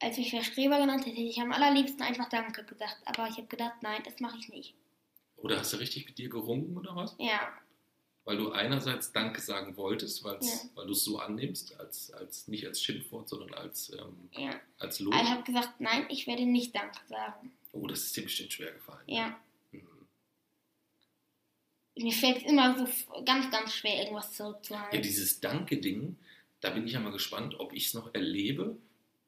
Als mich wer Streber genannt hätte, hätte ich am allerliebsten einfach Danke gesagt. Aber ich habe gedacht, nein, das mache ich nicht. Oder hast du richtig mit dir gerungen oder was? Ja, Weil du einerseits Danke sagen wolltest, Ja. weil du es so annimmst, als, als nicht als Schimpfwort, sondern als, ähm, ja. als Lob. Ich habe gesagt, nein, ich werde nicht Danke sagen. Oh, das ist dir bestimmt schwer gefallen. Ja. Mhm. Mir fällt es immer so ganz, ganz schwer, irgendwas Ja, zurückzuhalten. dieses Danke-Ding, da bin ich ja mal gespannt, ob ich es noch erlebe,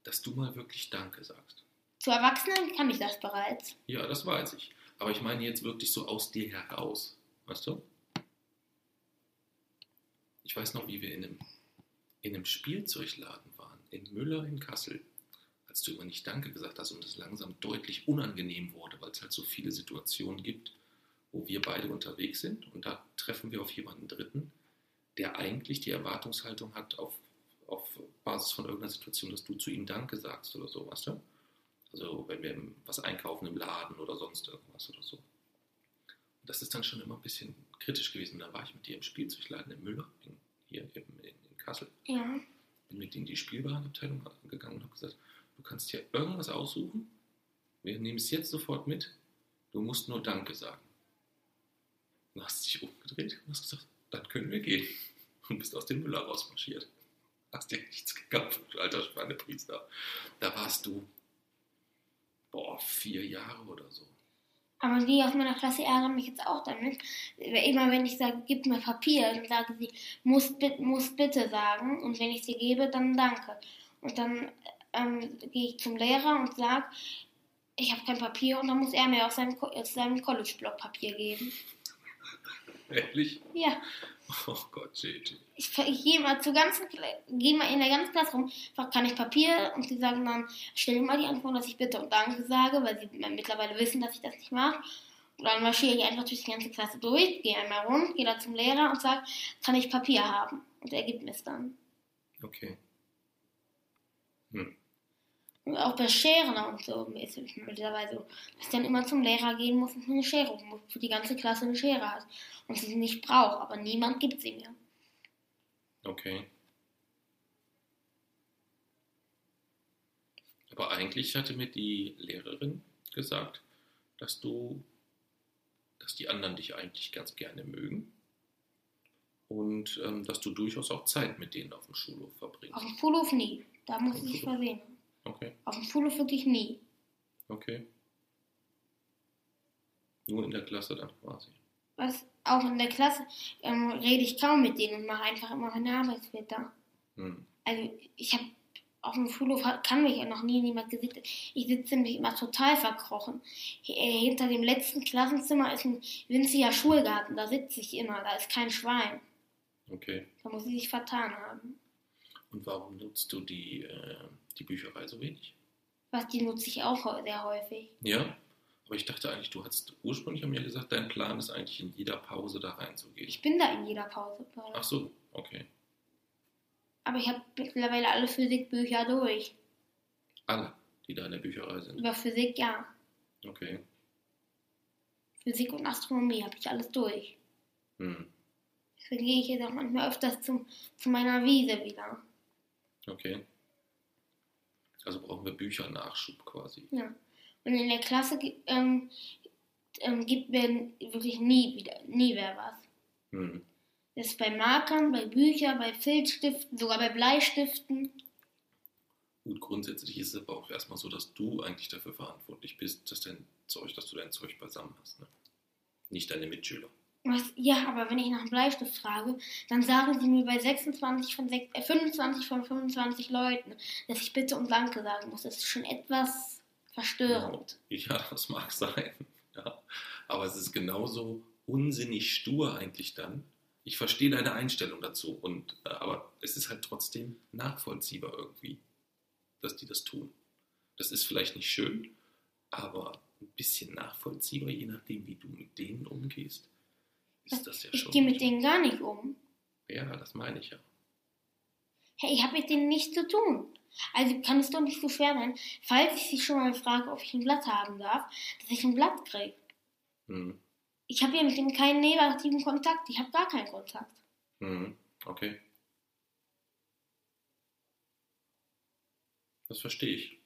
dass du mal wirklich Danke sagst. Zu Erwachsenen kann ich das bereits. Ja, das weiß ich. Aber ich meine jetzt wirklich so aus dir heraus. Weißt du? Ich weiß noch, wie wir in einem, in einem Spielzeugladen waren, in Müller in Kassel, als du immer nicht Danke gesagt hast und es langsam deutlich unangenehm wurde, weil es halt so viele Situationen gibt, wo wir beide unterwegs sind und da treffen wir auf jemanden Dritten, der eigentlich die Erwartungshaltung hat auf, auf Basis von irgendeiner Situation, dass du zu ihm Danke sagst oder so, weißt du? Also wenn wir was einkaufen im Laden oder sonst irgendwas oder so. Und das ist dann schon immer ein bisschen kritisch gewesen. Da war ich mit dir im Spielzeugladen in Müller, hier in, in, Kassel. Ja. Bin mit in die Spielwarenabteilung gegangen und habe gesagt, du kannst dir irgendwas aussuchen. Wir nehmen es jetzt sofort mit. Du musst nur Danke sagen. Dann hast du dich umgedreht und hast gesagt, dann können wir gehen. Und bist aus dem Müller rausmarschiert. Hast dir nichts gekauft, du alter Schweinepriester. Da warst du, boah, vier Jahre oder so. Aber die aus meiner Klasse ärgern mich jetzt auch damit. Immer wenn ich sage, gib mir Papier, dann sagen sie, muss, muss bitte sagen. Und wenn ich sie gebe, dann danke. Und dann ähm, gehe ich zum Lehrer und sage, ich habe kein Papier und dann muss er mir aus seinem, Co- seinem College-Block Papier geben. Ehrlich? Ja, Oh Gott, JJ. ich, ich gehe mal zu ganzen, gehe mal in der ganzen Klasse rum, frage, kann ich Papier? Und sie sagen dann, stell dir mal die Antwort, dass ich bitte und danke sage, weil sie mittlerweile wissen, dass ich das nicht mache. Und dann marschiere ich einfach durch die ganze Klasse durch, gehe einmal rund, gehe da zum Lehrer und sage, kann ich Papier haben? Und er gibt mir es dann. Okay. Hm. Und auch bei Scheren und so ist es mittlerweile so, dass ich dann immer zum Lehrer gehen muss und mir eine Schere muss, für die ganze Klasse eine Schere hat. Und sie nicht braucht, aber niemand gibt sie mir. Okay. Aber eigentlich hatte mir die Lehrerin gesagt, dass du, dass die anderen dich eigentlich ganz gerne mögen und ähm, dass du durchaus auch Zeit mit denen auf dem Schulhof verbringst. Auf dem Schulhof nie. Da muss ich Schulhof. versehen. Okay, Auf dem Schulhof wirklich nie. okay. Nur in der Klasse dann quasi. Was auch in der Klasse ähm, rede ich kaum mit denen und mache einfach immer meine Arbeitsblätter. Hm. Also ich habe auf dem Schulhof kann mich ja noch nie niemand gesehen. Ich sitze nämlich immer total verkrochen. Äh, Hinter dem letzten Klassenzimmer ist ein winziger Schulgarten. Da sitze ich immer. Da ist kein Schwein. Okay. Da muss ich sich vertan haben. Und warum nutzt du die, äh, die Bücherei so wenig? Was die nutze ich auch sehr häufig. Ja, aber ich dachte eigentlich, du hast ursprünglich an mir gesagt, dein Plan ist eigentlich in jeder Pause da reinzugehen. Ich bin da in jeder Pause. Ach so, okay. Aber ich habe mittlerweile alle Physikbücher durch. Alle, die da in der Bücherei sind. Über Physik ja. Okay. Physik und Astronomie habe ich alles durch. Hm. Deswegen gehe ich jetzt auch manchmal öfters zum, zu meiner Wiese wieder. Okay. Also brauchen wir Büchernachschub quasi. Ja. Und in der Klasse ähm, ähm, gibt mir wirklich nie wieder, nie wer was. Hm. Das ist bei Markern, bei Büchern, bei Filzstiften, sogar bei Bleistiften. Gut, grundsätzlich ist es aber auch erstmal so, dass du eigentlich dafür verantwortlich bist, dass dein Zeug, dass du dein Zeug beisammen hast. Ne? Nicht deine Mitschüler. Was, ja, aber wenn ich nach einem Bleistift frage, dann sagen sie mir bei 26 von sech- äh, 25 von 25 Leuten, dass ich bitte und danke sagen muss. Das ist schon etwas verstörend. Ja, das mag sein. Ja. Aber es ist genauso unsinnig stur eigentlich dann. Ich verstehe deine Einstellung dazu, und, äh, aber es ist halt trotzdem nachvollziehbar irgendwie, dass die das tun. Das ist vielleicht nicht schön, aber ein bisschen nachvollziehbar, je nachdem, wie du mit denen umgehst, ist das ja Ich schon. gehe mit denen gar nicht um. Ja, das meine ich ja. Hey, ich habe mit denen nichts zu tun. Also kann es doch nicht so schwer sein, falls ich sie schon mal frage, ob ich ein Blatt haben darf, dass ich ein Blatt kriege. Hm. Ich habe ja mit denen keinen negativen Kontakt. Ich habe gar keinen Kontakt. Mhm. Okay. Das verstehe ich.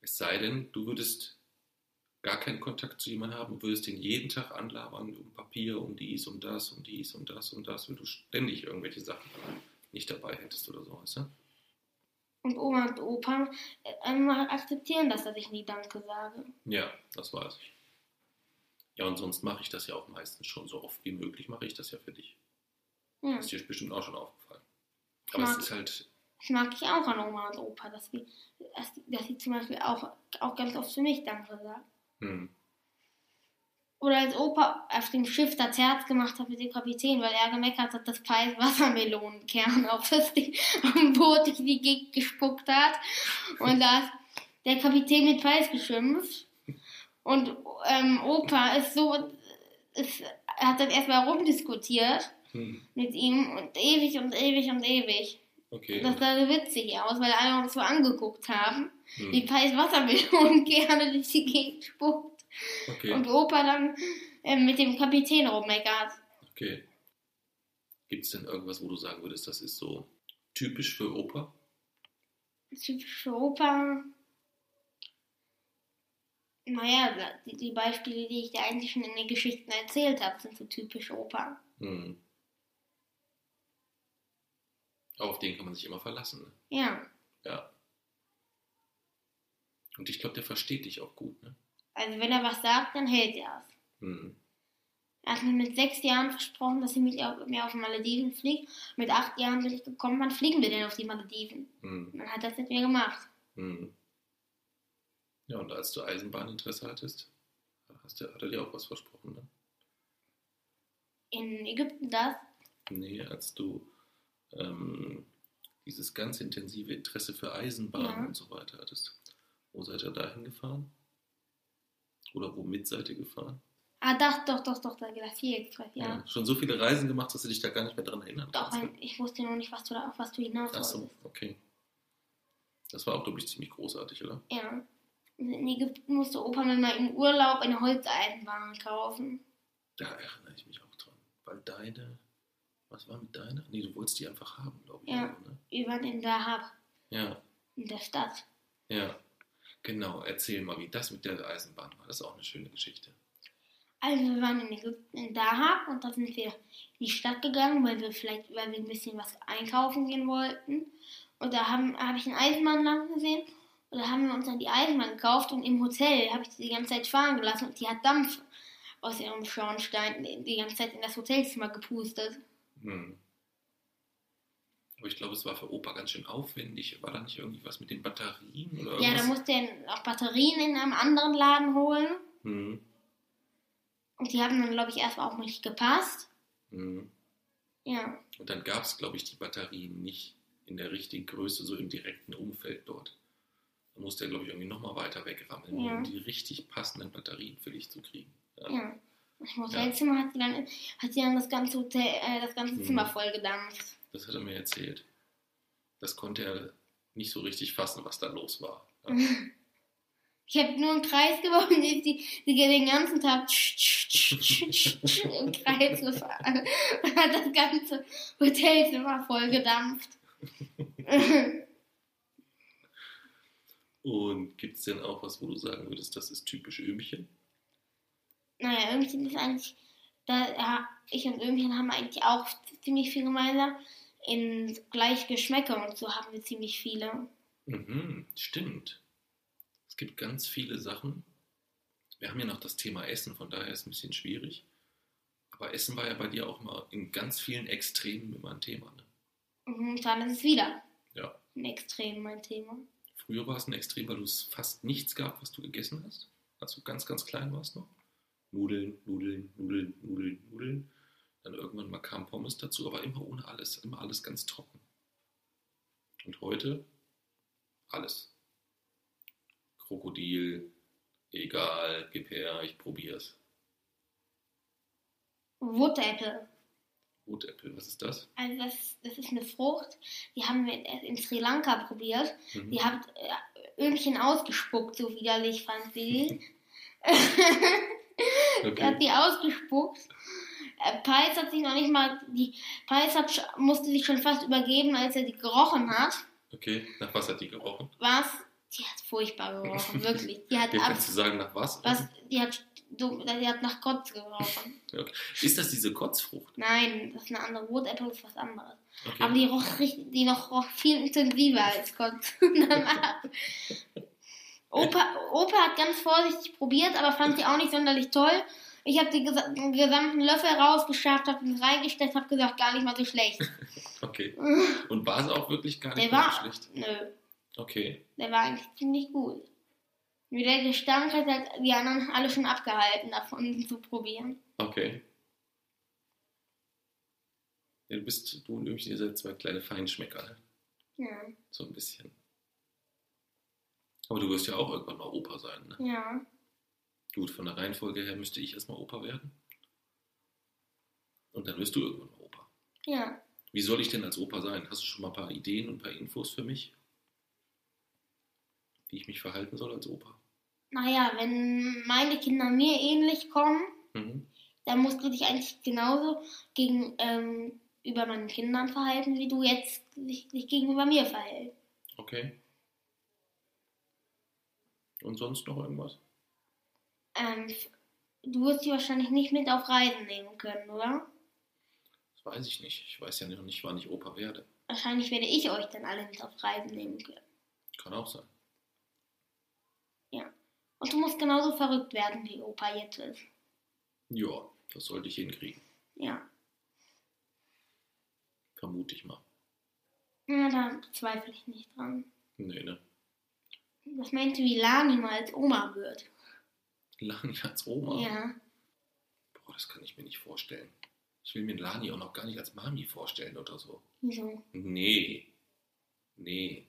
Es sei denn, du würdest gar keinen Kontakt zu jemandem haben und würdest ihn jeden Tag anlabern um Papier, um dies, um das, um dies, um das, um das, weil du ständig irgendwelche Sachen nicht dabei hättest oder so, weißt du? Und Oma und Opa äh, einmal akzeptieren das, dass ich nie Danke sage. Ja, das weiß ich. Ja, und sonst mache ich das ja auch meistens schon so oft wie möglich, mache ich das ja für dich. Ja. Das ist dir bestimmt auch schon aufgefallen. Aber es Mag- ist halt, Das mag ich auch an Oma und Opa, dass, wir, dass, dass sie zum Beispiel auch, auch ganz oft für mich Danke sagen. Hm, Oder als Opa auf dem Schiff das Herz gemacht hat mit dem Kapitän, weil er gemeckert hat, dass Pfeil Wassermelonenkern auf das Ding am Boot durch die Gegend gespuckt hat. Und da ist der Kapitän mit Pfeil geschimpft. Und ähm, Opa ist so, ist, hat dann erstmal rumdiskutiert hm, mit ihm und ewig und ewig und ewig. Okay. Das sah so witzig aus, weil alle uns so angeguckt haben, hm, wie Pfeil Wassermelonen gerne durch die Gegend spuckt. okay. Und Opa dann ähm, mit dem Kapitän rummeckert. Okay. Gibt es denn irgendwas, wo du sagen würdest, das ist so typisch für Opa? Typisch für Opa. Naja, die, die Beispiele, die ich dir eigentlich schon in den Geschichten erzählt habe, sind so typisch Opa. Hm. Auf den kann man sich immer verlassen. Ne? Ja, Ja. Und ich glaube, der versteht dich auch gut. Ne? also wenn er was sagt, dann hält er es. Hm. Er hat mir mit sechs Jahren versprochen, dass er mit mir auf die Malediven fliegt. Mit acht Jahren bin ich gekommen, wann fliegen wir denn auf die Malediven? Hm. Und dann hat er das mit mir gemacht. Hm. Ja, und als du Eisenbahninteresse hattest, hast du, hat er dir auch was versprochen, ne? In Ägypten das? Nee, als du ähm, dieses ganz intensive Interesse für Eisenbahn Ja. und so weiter hattest. Wo seid ihr dahin gefahren? Oder womit seid ihr gefahren? Ah, doch, doch, doch, doch, der Glacier Express, ja. Schon so viele Reisen gemacht, dass du dich da gar nicht mehr dran erinnern Doch, kannst. weil ich wusste noch nicht, was du da, auf was du hinaus Ach so, okay. Das war auch, glaube ich, ziemlich großartig, oder? Ja. In Ägypten musste Opa mir mal im Urlaub eine Holzeisenbahn kaufen. Da erinnere ich mich auch dran. Weil deine, was war mit deiner? Nee, du wolltest die einfach haben, glaube ich. Ja. oder, Ne? Wir waren in Dahab, ja, in der Stadt. ja. Genau, erzähl mal, wie das mit der Eisenbahn war. Das ist auch eine schöne Geschichte. Also wir waren in Ägypten in Dahab und da sind wir in die Stadt gegangen, weil wir vielleicht, weil wir ein bisschen was einkaufen gehen wollten. Und da habe ich einen Eisenbahn lang gesehen und da haben wir uns dann die Eisenbahn gekauft und im Hotel habe ich sie die ganze Zeit fahren gelassen und die hat Dampf aus ihrem Schornstein die die ganze Zeit in das Hotelzimmer gepustet. Hm. Aber ich glaube, es war für Opa ganz schön aufwendig. War da nicht irgendwie was mit den Batterien oder Ja, da musste er auch Batterien in einem anderen Laden holen Hm. und die haben dann glaube ich erstmal auch nicht gepasst. Hm. Ja, Und dann gab es, glaube ich, die Batterien nicht in der richtigen Größe, so im direkten Umfeld dort. Da musste er, glaube ich, irgendwie nochmal weiter wegrammeln, Ja. um die richtig passenden Batterien für dich zu kriegen. Ja. ja. Im Hotelzimmer hat sie dann hat sie dann das ganze Hotel, äh, das ganze Mhm. Zimmer voll gedampft. Das hat er mir erzählt. Das konnte er nicht so richtig fassen, was da los war. Ja. Ich habe nur einen Kreis geworfen, die, die, die den ganzen Tag im Kreis gefahren und hat das ganze Hotelzimmer voll gedampft. Und gibt es denn auch was, wo du sagen würdest, das ist typisch Ömchen? Naja, Ömchen ist eigentlich, da, ja, ich und Ömchen haben eigentlich auch ziemlich viel gemeinsam. In gleich Geschmäcker und so haben wir ziemlich viele. Mhm, stimmt. Es gibt ganz viele Sachen. Wir haben ja noch das Thema Essen, von daher ist es ein bisschen schwierig. Aber Essen war ja bei dir auch mal in ganz vielen Extremen immer ein Thema. Ne? Und dann ist es wieder Ja. ein Extrem mein Thema. Früher war es ein Extrem, weil du es fast nichts gab, was du gegessen hast. Als du ganz, ganz klein warst noch. Nudeln, Nudeln, Nudeln, Nudeln, Nudeln. Dann irgendwann mal kam Pommes dazu, aber immer ohne alles. Immer alles ganz trocken. Und heute alles. Krokodil, egal, gib her, ich probier's. Apple. Rotäpfel, was ist das? Also das, das ist eine Frucht, die haben wir in Sri Lanka probiert. Mhm. Die hat äh, Ömchen ausgespuckt, so widerlich fand sie die. Die hat Okay. die ausgespuckt. Äh, Peis hat sich noch nicht mal, die Peis hat, musste sich schon fast übergeben, als er die gerochen hat. okay, nach was hat die gerochen? Was? Die hat furchtbar gerochen, wirklich. Die hat, ab, kannst du sagen, nach was? was, die hat, die hat nach Kotz gerochen. Okay. Ist das diese Kotzfrucht? Nein, das ist eine andere. Apple ist was anderes. Okay. Aber die roch, richtig, die noch roch viel intensiver als Kotz. Opa, Opa hat ganz vorsichtig probiert, aber fand sie auch nicht sonderlich toll. Ich habe den gesa- den gesamten Löffel rausgeschafft, habe ihn reingestellt, habe gesagt, gar nicht mal so schlecht. Okay. Und war es auch wirklich gar nicht Der war, so schlecht? nö, Okay. der war eigentlich ziemlich gut. Wie der Gestank hat halt die anderen alle schon abgehalten, davon zu probieren. Okay. Ja, du bist, du und Ömchen, ihr seid zwei kleine Feinschmecker? Ja, So ein bisschen. Aber du wirst ja auch irgendwann mal Opa sein, ne? ja. Gut, von der Reihenfolge her müsste ich erstmal Opa werden. Und dann wirst du irgendwann mal Opa. Ja, Wie soll ich denn als Opa sein? Hast du schon mal ein paar Ideen und ein paar Infos für mich? Wie ich mich verhalten soll als Opa? naja, wenn meine Kinder mir ähnlich kommen, Mhm. dann musst du dich eigentlich genauso gegen, ähm, über meinen Kindern verhalten, wie du jetzt dich, dich gegenüber mir verhältst. Okay. Und sonst noch irgendwas? Ähm, du wirst sie wahrscheinlich nicht mit auf Reisen nehmen können, oder? Das weiß ich nicht. Ich weiß ja noch nicht, wann ich Opa werde. Wahrscheinlich werde ich euch dann alle mit auf Reisen nehmen können. Kann auch sein. Und du musst genauso verrückt werden, wie Opa jetzt ist. Ja, das sollte ich hinkriegen. Ja. Vermute ich mal. Ja, da zweifle ich nicht dran. Nee, ne? Was meinst du, wie Lani mal als Oma wird? Lani als Oma? Ja. Boah, das kann ich mir nicht vorstellen. Ich will mir Lani auch noch gar nicht als Mami vorstellen oder so. Wieso? Nee. Nee.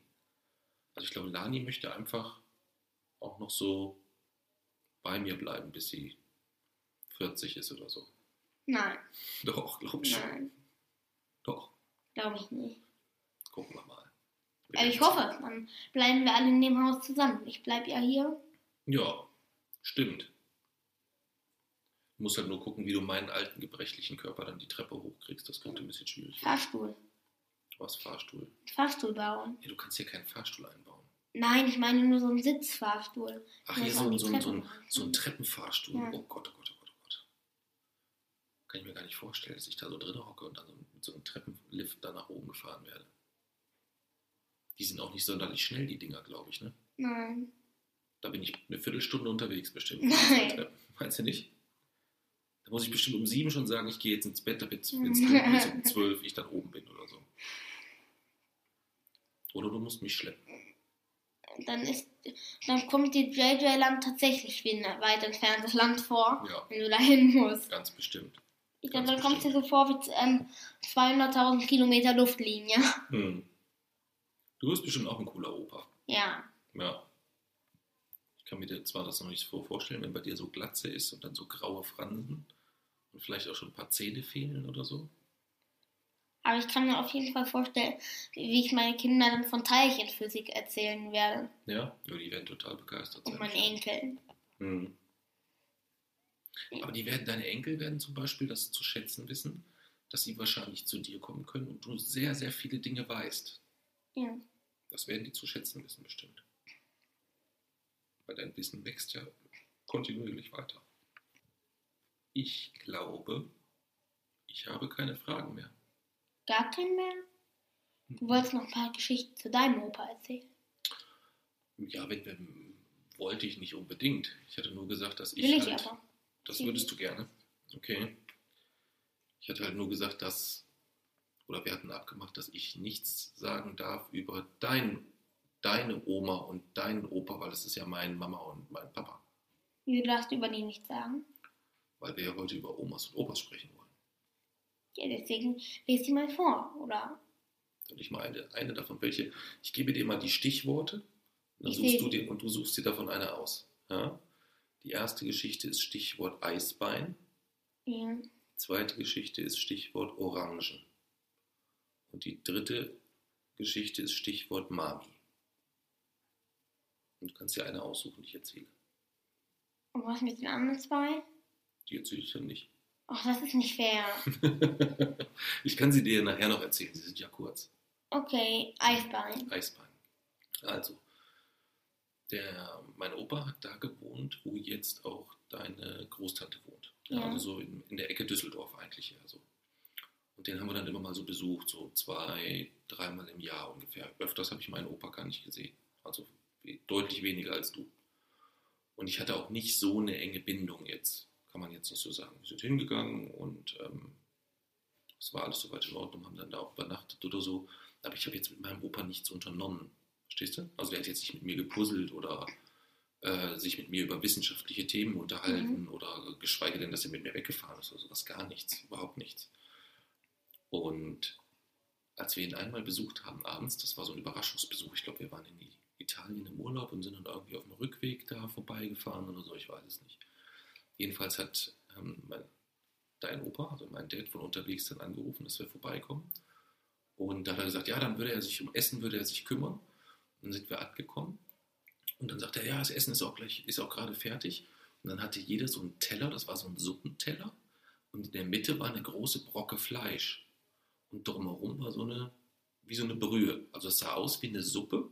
Also ich glaube, Lani möchte einfach auch noch so bei mir bleiben, bis sie 40 ist oder so. Nein, Doch, glaub ich nein, Doch, glaube ich nicht. gucken wir mal. Aber ich hoffe, dann bleiben wir alle in dem Haus zusammen. Ich bleibe ja hier. Ja, stimmt. Du musst halt nur gucken, wie du meinen alten, gebrechlichen Körper dann die Treppe hochkriegst. Das könnte ein bisschen schwierig werden. Fahrstuhl. Was, Fahrstuhl? Fahrstuhl bauen. Ja, du kannst hier keinen Fahrstuhl einbauen. Nein, ich meine nur so einen Sitzfahrstuhl. Ach, hier so so, so, ein- so, ein, Treppen. so ein Treppenfahrstuhl. Ja. Oh Gott, oh Gott, oh Gott, oh Gott. Kann ich mir gar nicht vorstellen, dass ich da so drin hocke und dann so mit so einem Treppenlift da nach oben gefahren werde. Die sind auch nicht sonderlich schnell, die Dinger, glaube ich, ne? Nein. Da bin ich eine Viertelstunde unterwegs bestimmt. Nein. Meinst du nicht? Da muss ich bestimmt um sieben schon sagen, ich gehe jetzt ins Bett, damit es ist, um zwölf ich dann oben bin oder so. Oder du musst mich schleppen. Dann ist, dann kommt dir JJ Land tatsächlich wie ein weit entferntes Land vor, Ja, wenn du dahin musst. ganz bestimmt. Ich glaube, dann kommt es dir so vor wie ähm, 200.000 Kilometer Luftlinie. Hm. Du bist bestimmt auch ein cooler Opa. Ja. Ja. Ich kann mir zwar das noch nicht so vorstellen, wenn bei dir so Glatze ist und dann so graue Fransen und vielleicht auch schon ein paar Zähne fehlen oder so. Aber ich kann mir auf jeden Fall vorstellen, wie ich meine Kinder dann von Teilchenphysik erzählen werde. Ja, ja die werden total begeistert Und sein. meinen Enkeln. Hm. Aber die werden, deine Enkel werden zum Beispiel das zu schätzen wissen, dass sie wahrscheinlich zu dir kommen können und du sehr, sehr viele Dinge weißt. Ja. Das werden die zu schätzen wissen, bestimmt. Weil dein Wissen wächst ja kontinuierlich weiter. Ich glaube, ich habe keine Fragen mehr. Gar keinen mehr? Du wolltest noch ein paar Geschichten zu deinem Opa erzählen. Ja, wenn, wenn, wollte ich nicht unbedingt. Ich hatte nur gesagt, dass ich Will ich halt, aber. Das würdest du gerne. Okay. Ich hatte halt nur gesagt, dass, oder wir hatten abgemacht, dass ich nichts sagen darf über dein, deine Oma und deinen Opa, weil es ist ja mein Mama und mein Papa. Du darfst über die nichts sagen. Weil wir ja heute über Omas und Opas sprechen wollen. Ja, deswegen lese sie mal vor, oder? Und ich mal eine, eine davon, welche, ich gebe dir mal die Stichworte und, dann Ich suchst du dir, und du suchst dir davon eine aus. Ja? Die erste Geschichte ist Stichwort Eisbein. Ja. Zweite Geschichte ist Stichwort Orangen. Und die dritte Geschichte ist Stichwort Mami. Und du kannst dir eine aussuchen, die ich erzähle. Und was mit den anderen zwei? Die erzähle ich dann nicht. Ach, das ist nicht fair. ich kann sie dir nachher noch erzählen, sie sind ja kurz. Okay, Eisbein. Eisbein. Also, der, mein Opa hat da gewohnt, wo jetzt auch deine Großtante wohnt. Ja. Also so in, in der Ecke Düsseldorf eigentlich eher so. Und den haben wir dann immer mal so besucht, so zwei, dreimal im Jahr ungefähr. Öfters habe ich meinen Opa gar nicht gesehen. Also deutlich weniger als du. Und ich hatte auch nicht so eine enge Bindung jetzt. Kann man jetzt nicht so sagen. Wir sind hingegangen und ähm, es war alles soweit in Ordnung, haben dann da auch übernachtet oder so. Aber ich habe jetzt mit meinem Opa nichts unternommen. Verstehst du? Also der hat jetzt nicht mit mir gepuzzelt oder äh, sich mit mir über wissenschaftliche Themen unterhalten oder geschweige denn, dass er mit mir weggefahren ist oder sowas. Gar nichts, überhaupt nichts. Und als wir ihn einmal besucht haben abends, das war so ein Überraschungsbesuch, ich glaube, wir waren in Italien im Urlaub und sind dann irgendwie auf dem Rückweg da vorbeigefahren oder so, ich weiß es nicht. Jedenfalls hat ähm, mein, dein Opa, also mein Dad, von unterwegs dann angerufen, dass wir vorbeikommen. Und da hat er gesagt, ja, dann würde er sich um Essen würde er sich kümmern. Und dann sind wir angekommen. Und dann sagte er, ja, das Essen ist auch gleich, ist auch gerade fertig. Und dann hatte jeder so einen Teller, das war so ein Suppenteller. Und in der Mitte war eine große Brocke Fleisch. Und drumherum war so eine, wie so eine Brühe. Also es sah aus wie eine Suppe.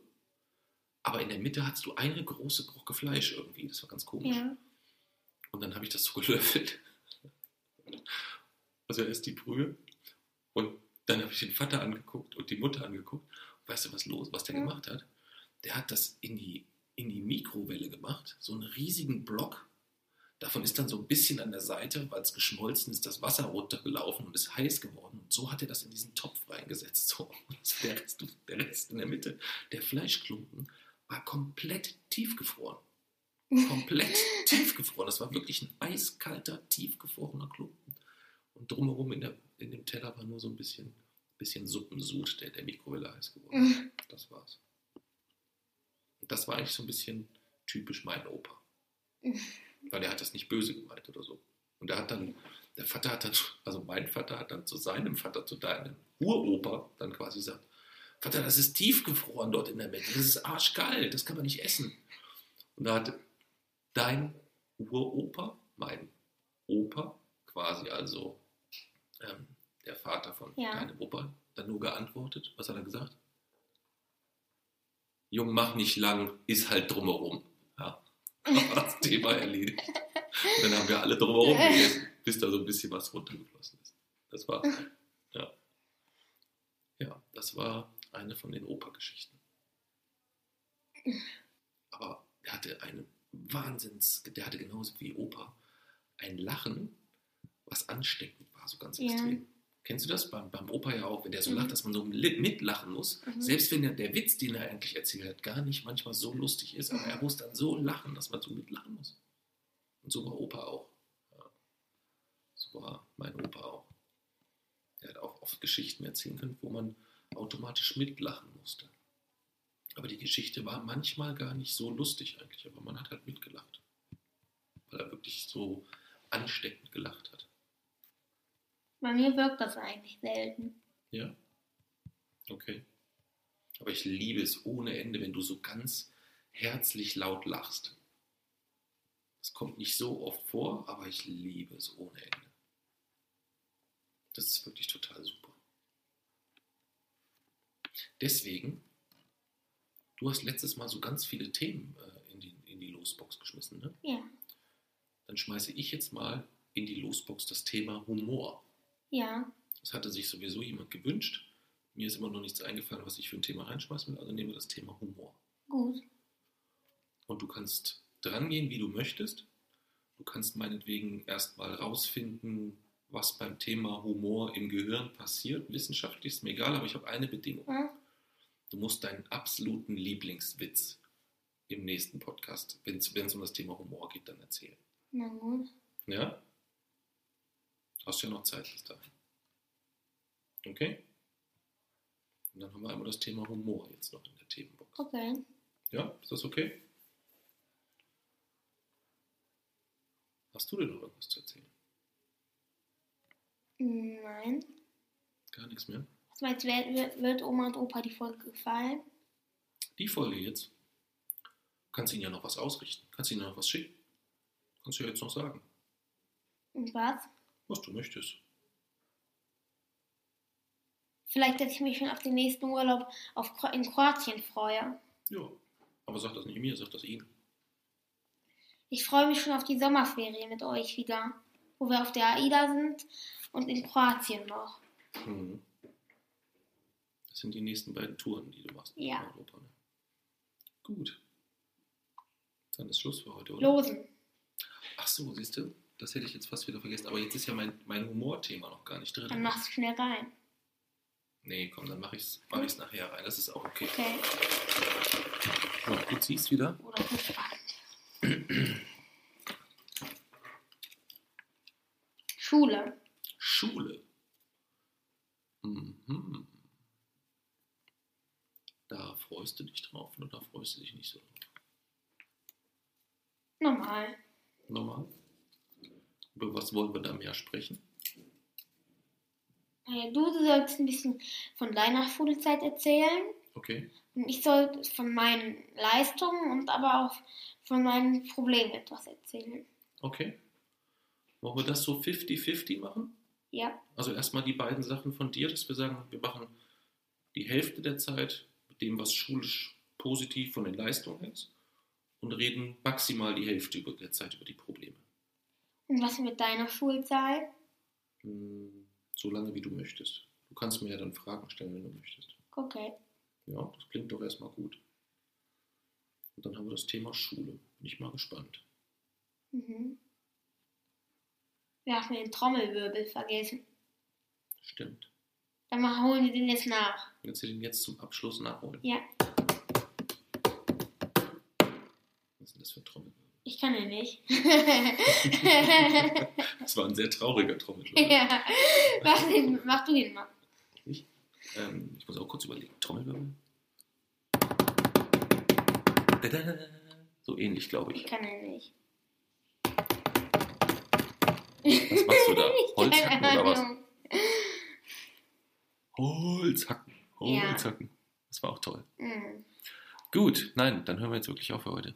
Aber in der Mitte hattest du eine große Brocke Fleisch irgendwie. Das war ganz komisch. Ja. Und dann habe ich das so gelöffelt. Also erst die Brühe. Und dann habe ich den Vater angeguckt und die Mutter angeguckt. Und weißt du, was los, was der Ja. gemacht hat? Der hat das in die, in die Mikrowelle gemacht, so einen riesigen Block. Davon ist dann so ein bisschen an der Seite, weil es geschmolzen ist, das Wasser runtergelaufen und ist heiß geworden. Und so hat er das in diesen Topf reingesetzt. So. Und Der, Rest, der Rest in der Mitte, der Fleischklumpen, war komplett tiefgefroren. Komplett tiefgefroren. Das war wirklich ein eiskalter, tiefgefrorener Klumpen. Und drumherum in, der, in dem Teller war nur so ein bisschen, bisschen Suppensud, der der Mikrowelle heiß geworden ist. Das war's. Und das war eigentlich so ein bisschen typisch mein Opa. Weil er hat das nicht böse gemeint oder so. Und er hat dann, der Vater hat dann, also mein Vater hat dann zu seinem Vater, zu deinem Uropa, dann quasi gesagt, Vater, das ist tiefgefroren dort in der Mitte. Das ist arschkalt, das kann man nicht essen. Und da hat dein Uropa, mein Opa, quasi also ähm, der Vater von Ja. deinem Opa, dann nur geantwortet. Was hat er gesagt? Jung, mach nicht lang, ist halt drumherum. Aber das Thema erledigt. Und dann haben wir alle drumherum gegessen, bis da so ein bisschen was runtergeflossen ist. Das war, ja. Ja, das war eine von den Opa-Geschichten. Aber er hatte eine Wahnsinns, der hatte genauso wie Opa ein Lachen, was ansteckend war, so ganz Ja. extrem. Kennst du das? Beim, beim Opa ja auch, wenn der so Mhm. lacht, dass man so mitlachen muss. Mhm. Selbst wenn der, der Witz, den er eigentlich erzählt hat, gar nicht manchmal so lustig ist, aber er muss dann so lachen, dass man so mitlachen muss. Und so war Opa auch. Ja. So war mein Opa auch. Der hat auch oft Geschichten erzählen können, wo man automatisch mitlachen musste. Aber die Geschichte war manchmal gar nicht so lustig eigentlich, aber man hat halt mitgelacht. Weil er wirklich so ansteckend gelacht hat. Bei mir wirkt das eigentlich selten. Ja. Okay. Aber ich liebe es ohne Ende, wenn du so ganz herzlich laut lachst. Das kommt nicht so oft vor, aber ich liebe es ohne Ende. Das ist wirklich total super. Deswegen, du hast letztes Mal so ganz viele Themen äh, in, die, in die Losbox geschmissen, ne? Ja. Dann schmeiße ich jetzt mal in die Losbox das Thema Humor. Ja. Das hatte sich sowieso jemand gewünscht. Mir ist immer noch nichts eingefallen, was ich für ein Thema reinschmeißen will, also nehmen wir das Thema Humor. Gut. Und du kannst dran gehen, wie du möchtest. Du kannst meinetwegen erstmal rausfinden, was beim Thema Humor im Gehirn passiert. Wissenschaftlich ist mir egal, aber ich habe eine Bedingung. Ja. Du musst deinen absoluten Lieblingswitz im nächsten Podcast, wenn es um das Thema Humor geht, dann erzählen. Na gut. Ja? Hast ja noch Zeit bis dahin. Okay? Und dann haben wir einmal das Thema Humor jetzt noch in der Themenbox. Okay. Ja, ist das okay? Hast du denn noch irgendwas zu erzählen? Nein. Gar nichts mehr? Was meinst du, wird, Oma und Opa die Folge gefallen? Die Folge jetzt. Kannst ihnen ja noch was ausrichten. Kannst ihnen noch was schicken. Kannst du ja jetzt noch sagen, Und was? Was du möchtest. Vielleicht, dass ich mich schon auf den nächsten Urlaub auf, in Kroatien freue. Ja, aber sag das nicht mir, sag das ihnen. Ich freue mich schon auf die Sommerferien mit euch wieder, wo wir auf der AIDA sind und in Kroatien noch. Mhm. Das sind die nächsten beiden Touren, die du machst. in Ja. Europa, ne? Gut. Dann ist Schluss für heute, oder? Losen. Ach so, siehst du, das hätte ich jetzt fast wieder vergessen. Aber jetzt ist ja mein, mein Humorthema noch gar nicht drin. Dann machst du schnell rein. Nee, komm, dann mache ich es mach ich's nachher rein. Das ist auch okay. Okay. So, du ziehst wieder. Oder gut spannend. Schule. Schule. Mhm. Da freust du dich drauf oder da freust du dich nicht so drauf? Normal. Normal. Über was wollen wir da mehr sprechen? Äh, Du sollst ein bisschen von deiner Schulzeit erzählen. Okay. Und ich soll von meinen Leistungen und aber auch von meinen Problemen etwas erzählen. Okay. Wollen wir das so 50-50 machen? Ja. Also erstmal die beiden Sachen von dir, dass wir sagen, wir machen die Hälfte der Zeit mit dem, was schulisch positiv von den Leistungen ist und reden maximal die Hälfte der Zeit über die Probleme. Und was mit deiner Schulzeit? Hm, So lange wie du möchtest. Du kannst mir ja dann Fragen stellen, wenn du möchtest. Okay. Ja, das klingt doch erstmal gut. Und dann haben wir das Thema Schule. Bin ich mal gespannt. Mhm. Wir haben den Trommelwirbel vergessen. Stimmt. Dann holen wir den jetzt nach. Willst du den jetzt zum Abschluss nachholen? Ja, Was ist denn das für ein Trommelwirbel? Ich kann den nicht. Das war ein sehr trauriger Trommelwirbel. ja. Mach, den, mach du den mal. Ich, ähm, ich muss auch kurz überlegen. Trommelwirbel. So ähnlich, glaube Ich ich. kann den nicht. Was machst du da? Holzhacken oder was? Ahnung. Holzhacken. Ja. Holzhacken. Das war auch toll. Mhm. Gut, nein, dann hören wir jetzt wirklich auf für heute.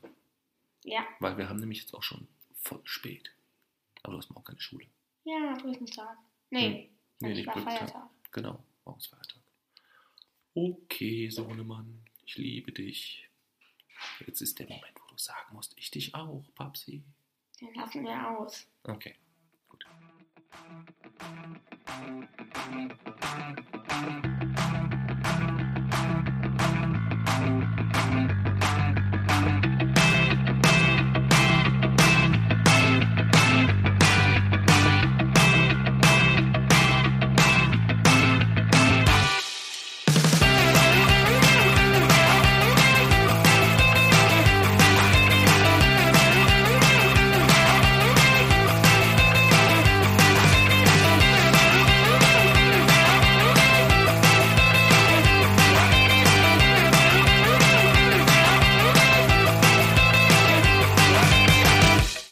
Ja. Weil wir haben nämlich jetzt auch schon voll spät. Aber du hast morgen keine Schule. Ja, Brückentag. Nee, Nee, ich nicht Brückentag. Feiertag. Genau, morgen ist Feiertag. Okay, Sohnemann, ich liebe dich. Jetzt ist der Moment, wo du sagen musst, ich dich auch, Papsi. Den lassen wir aus. Okay, gut.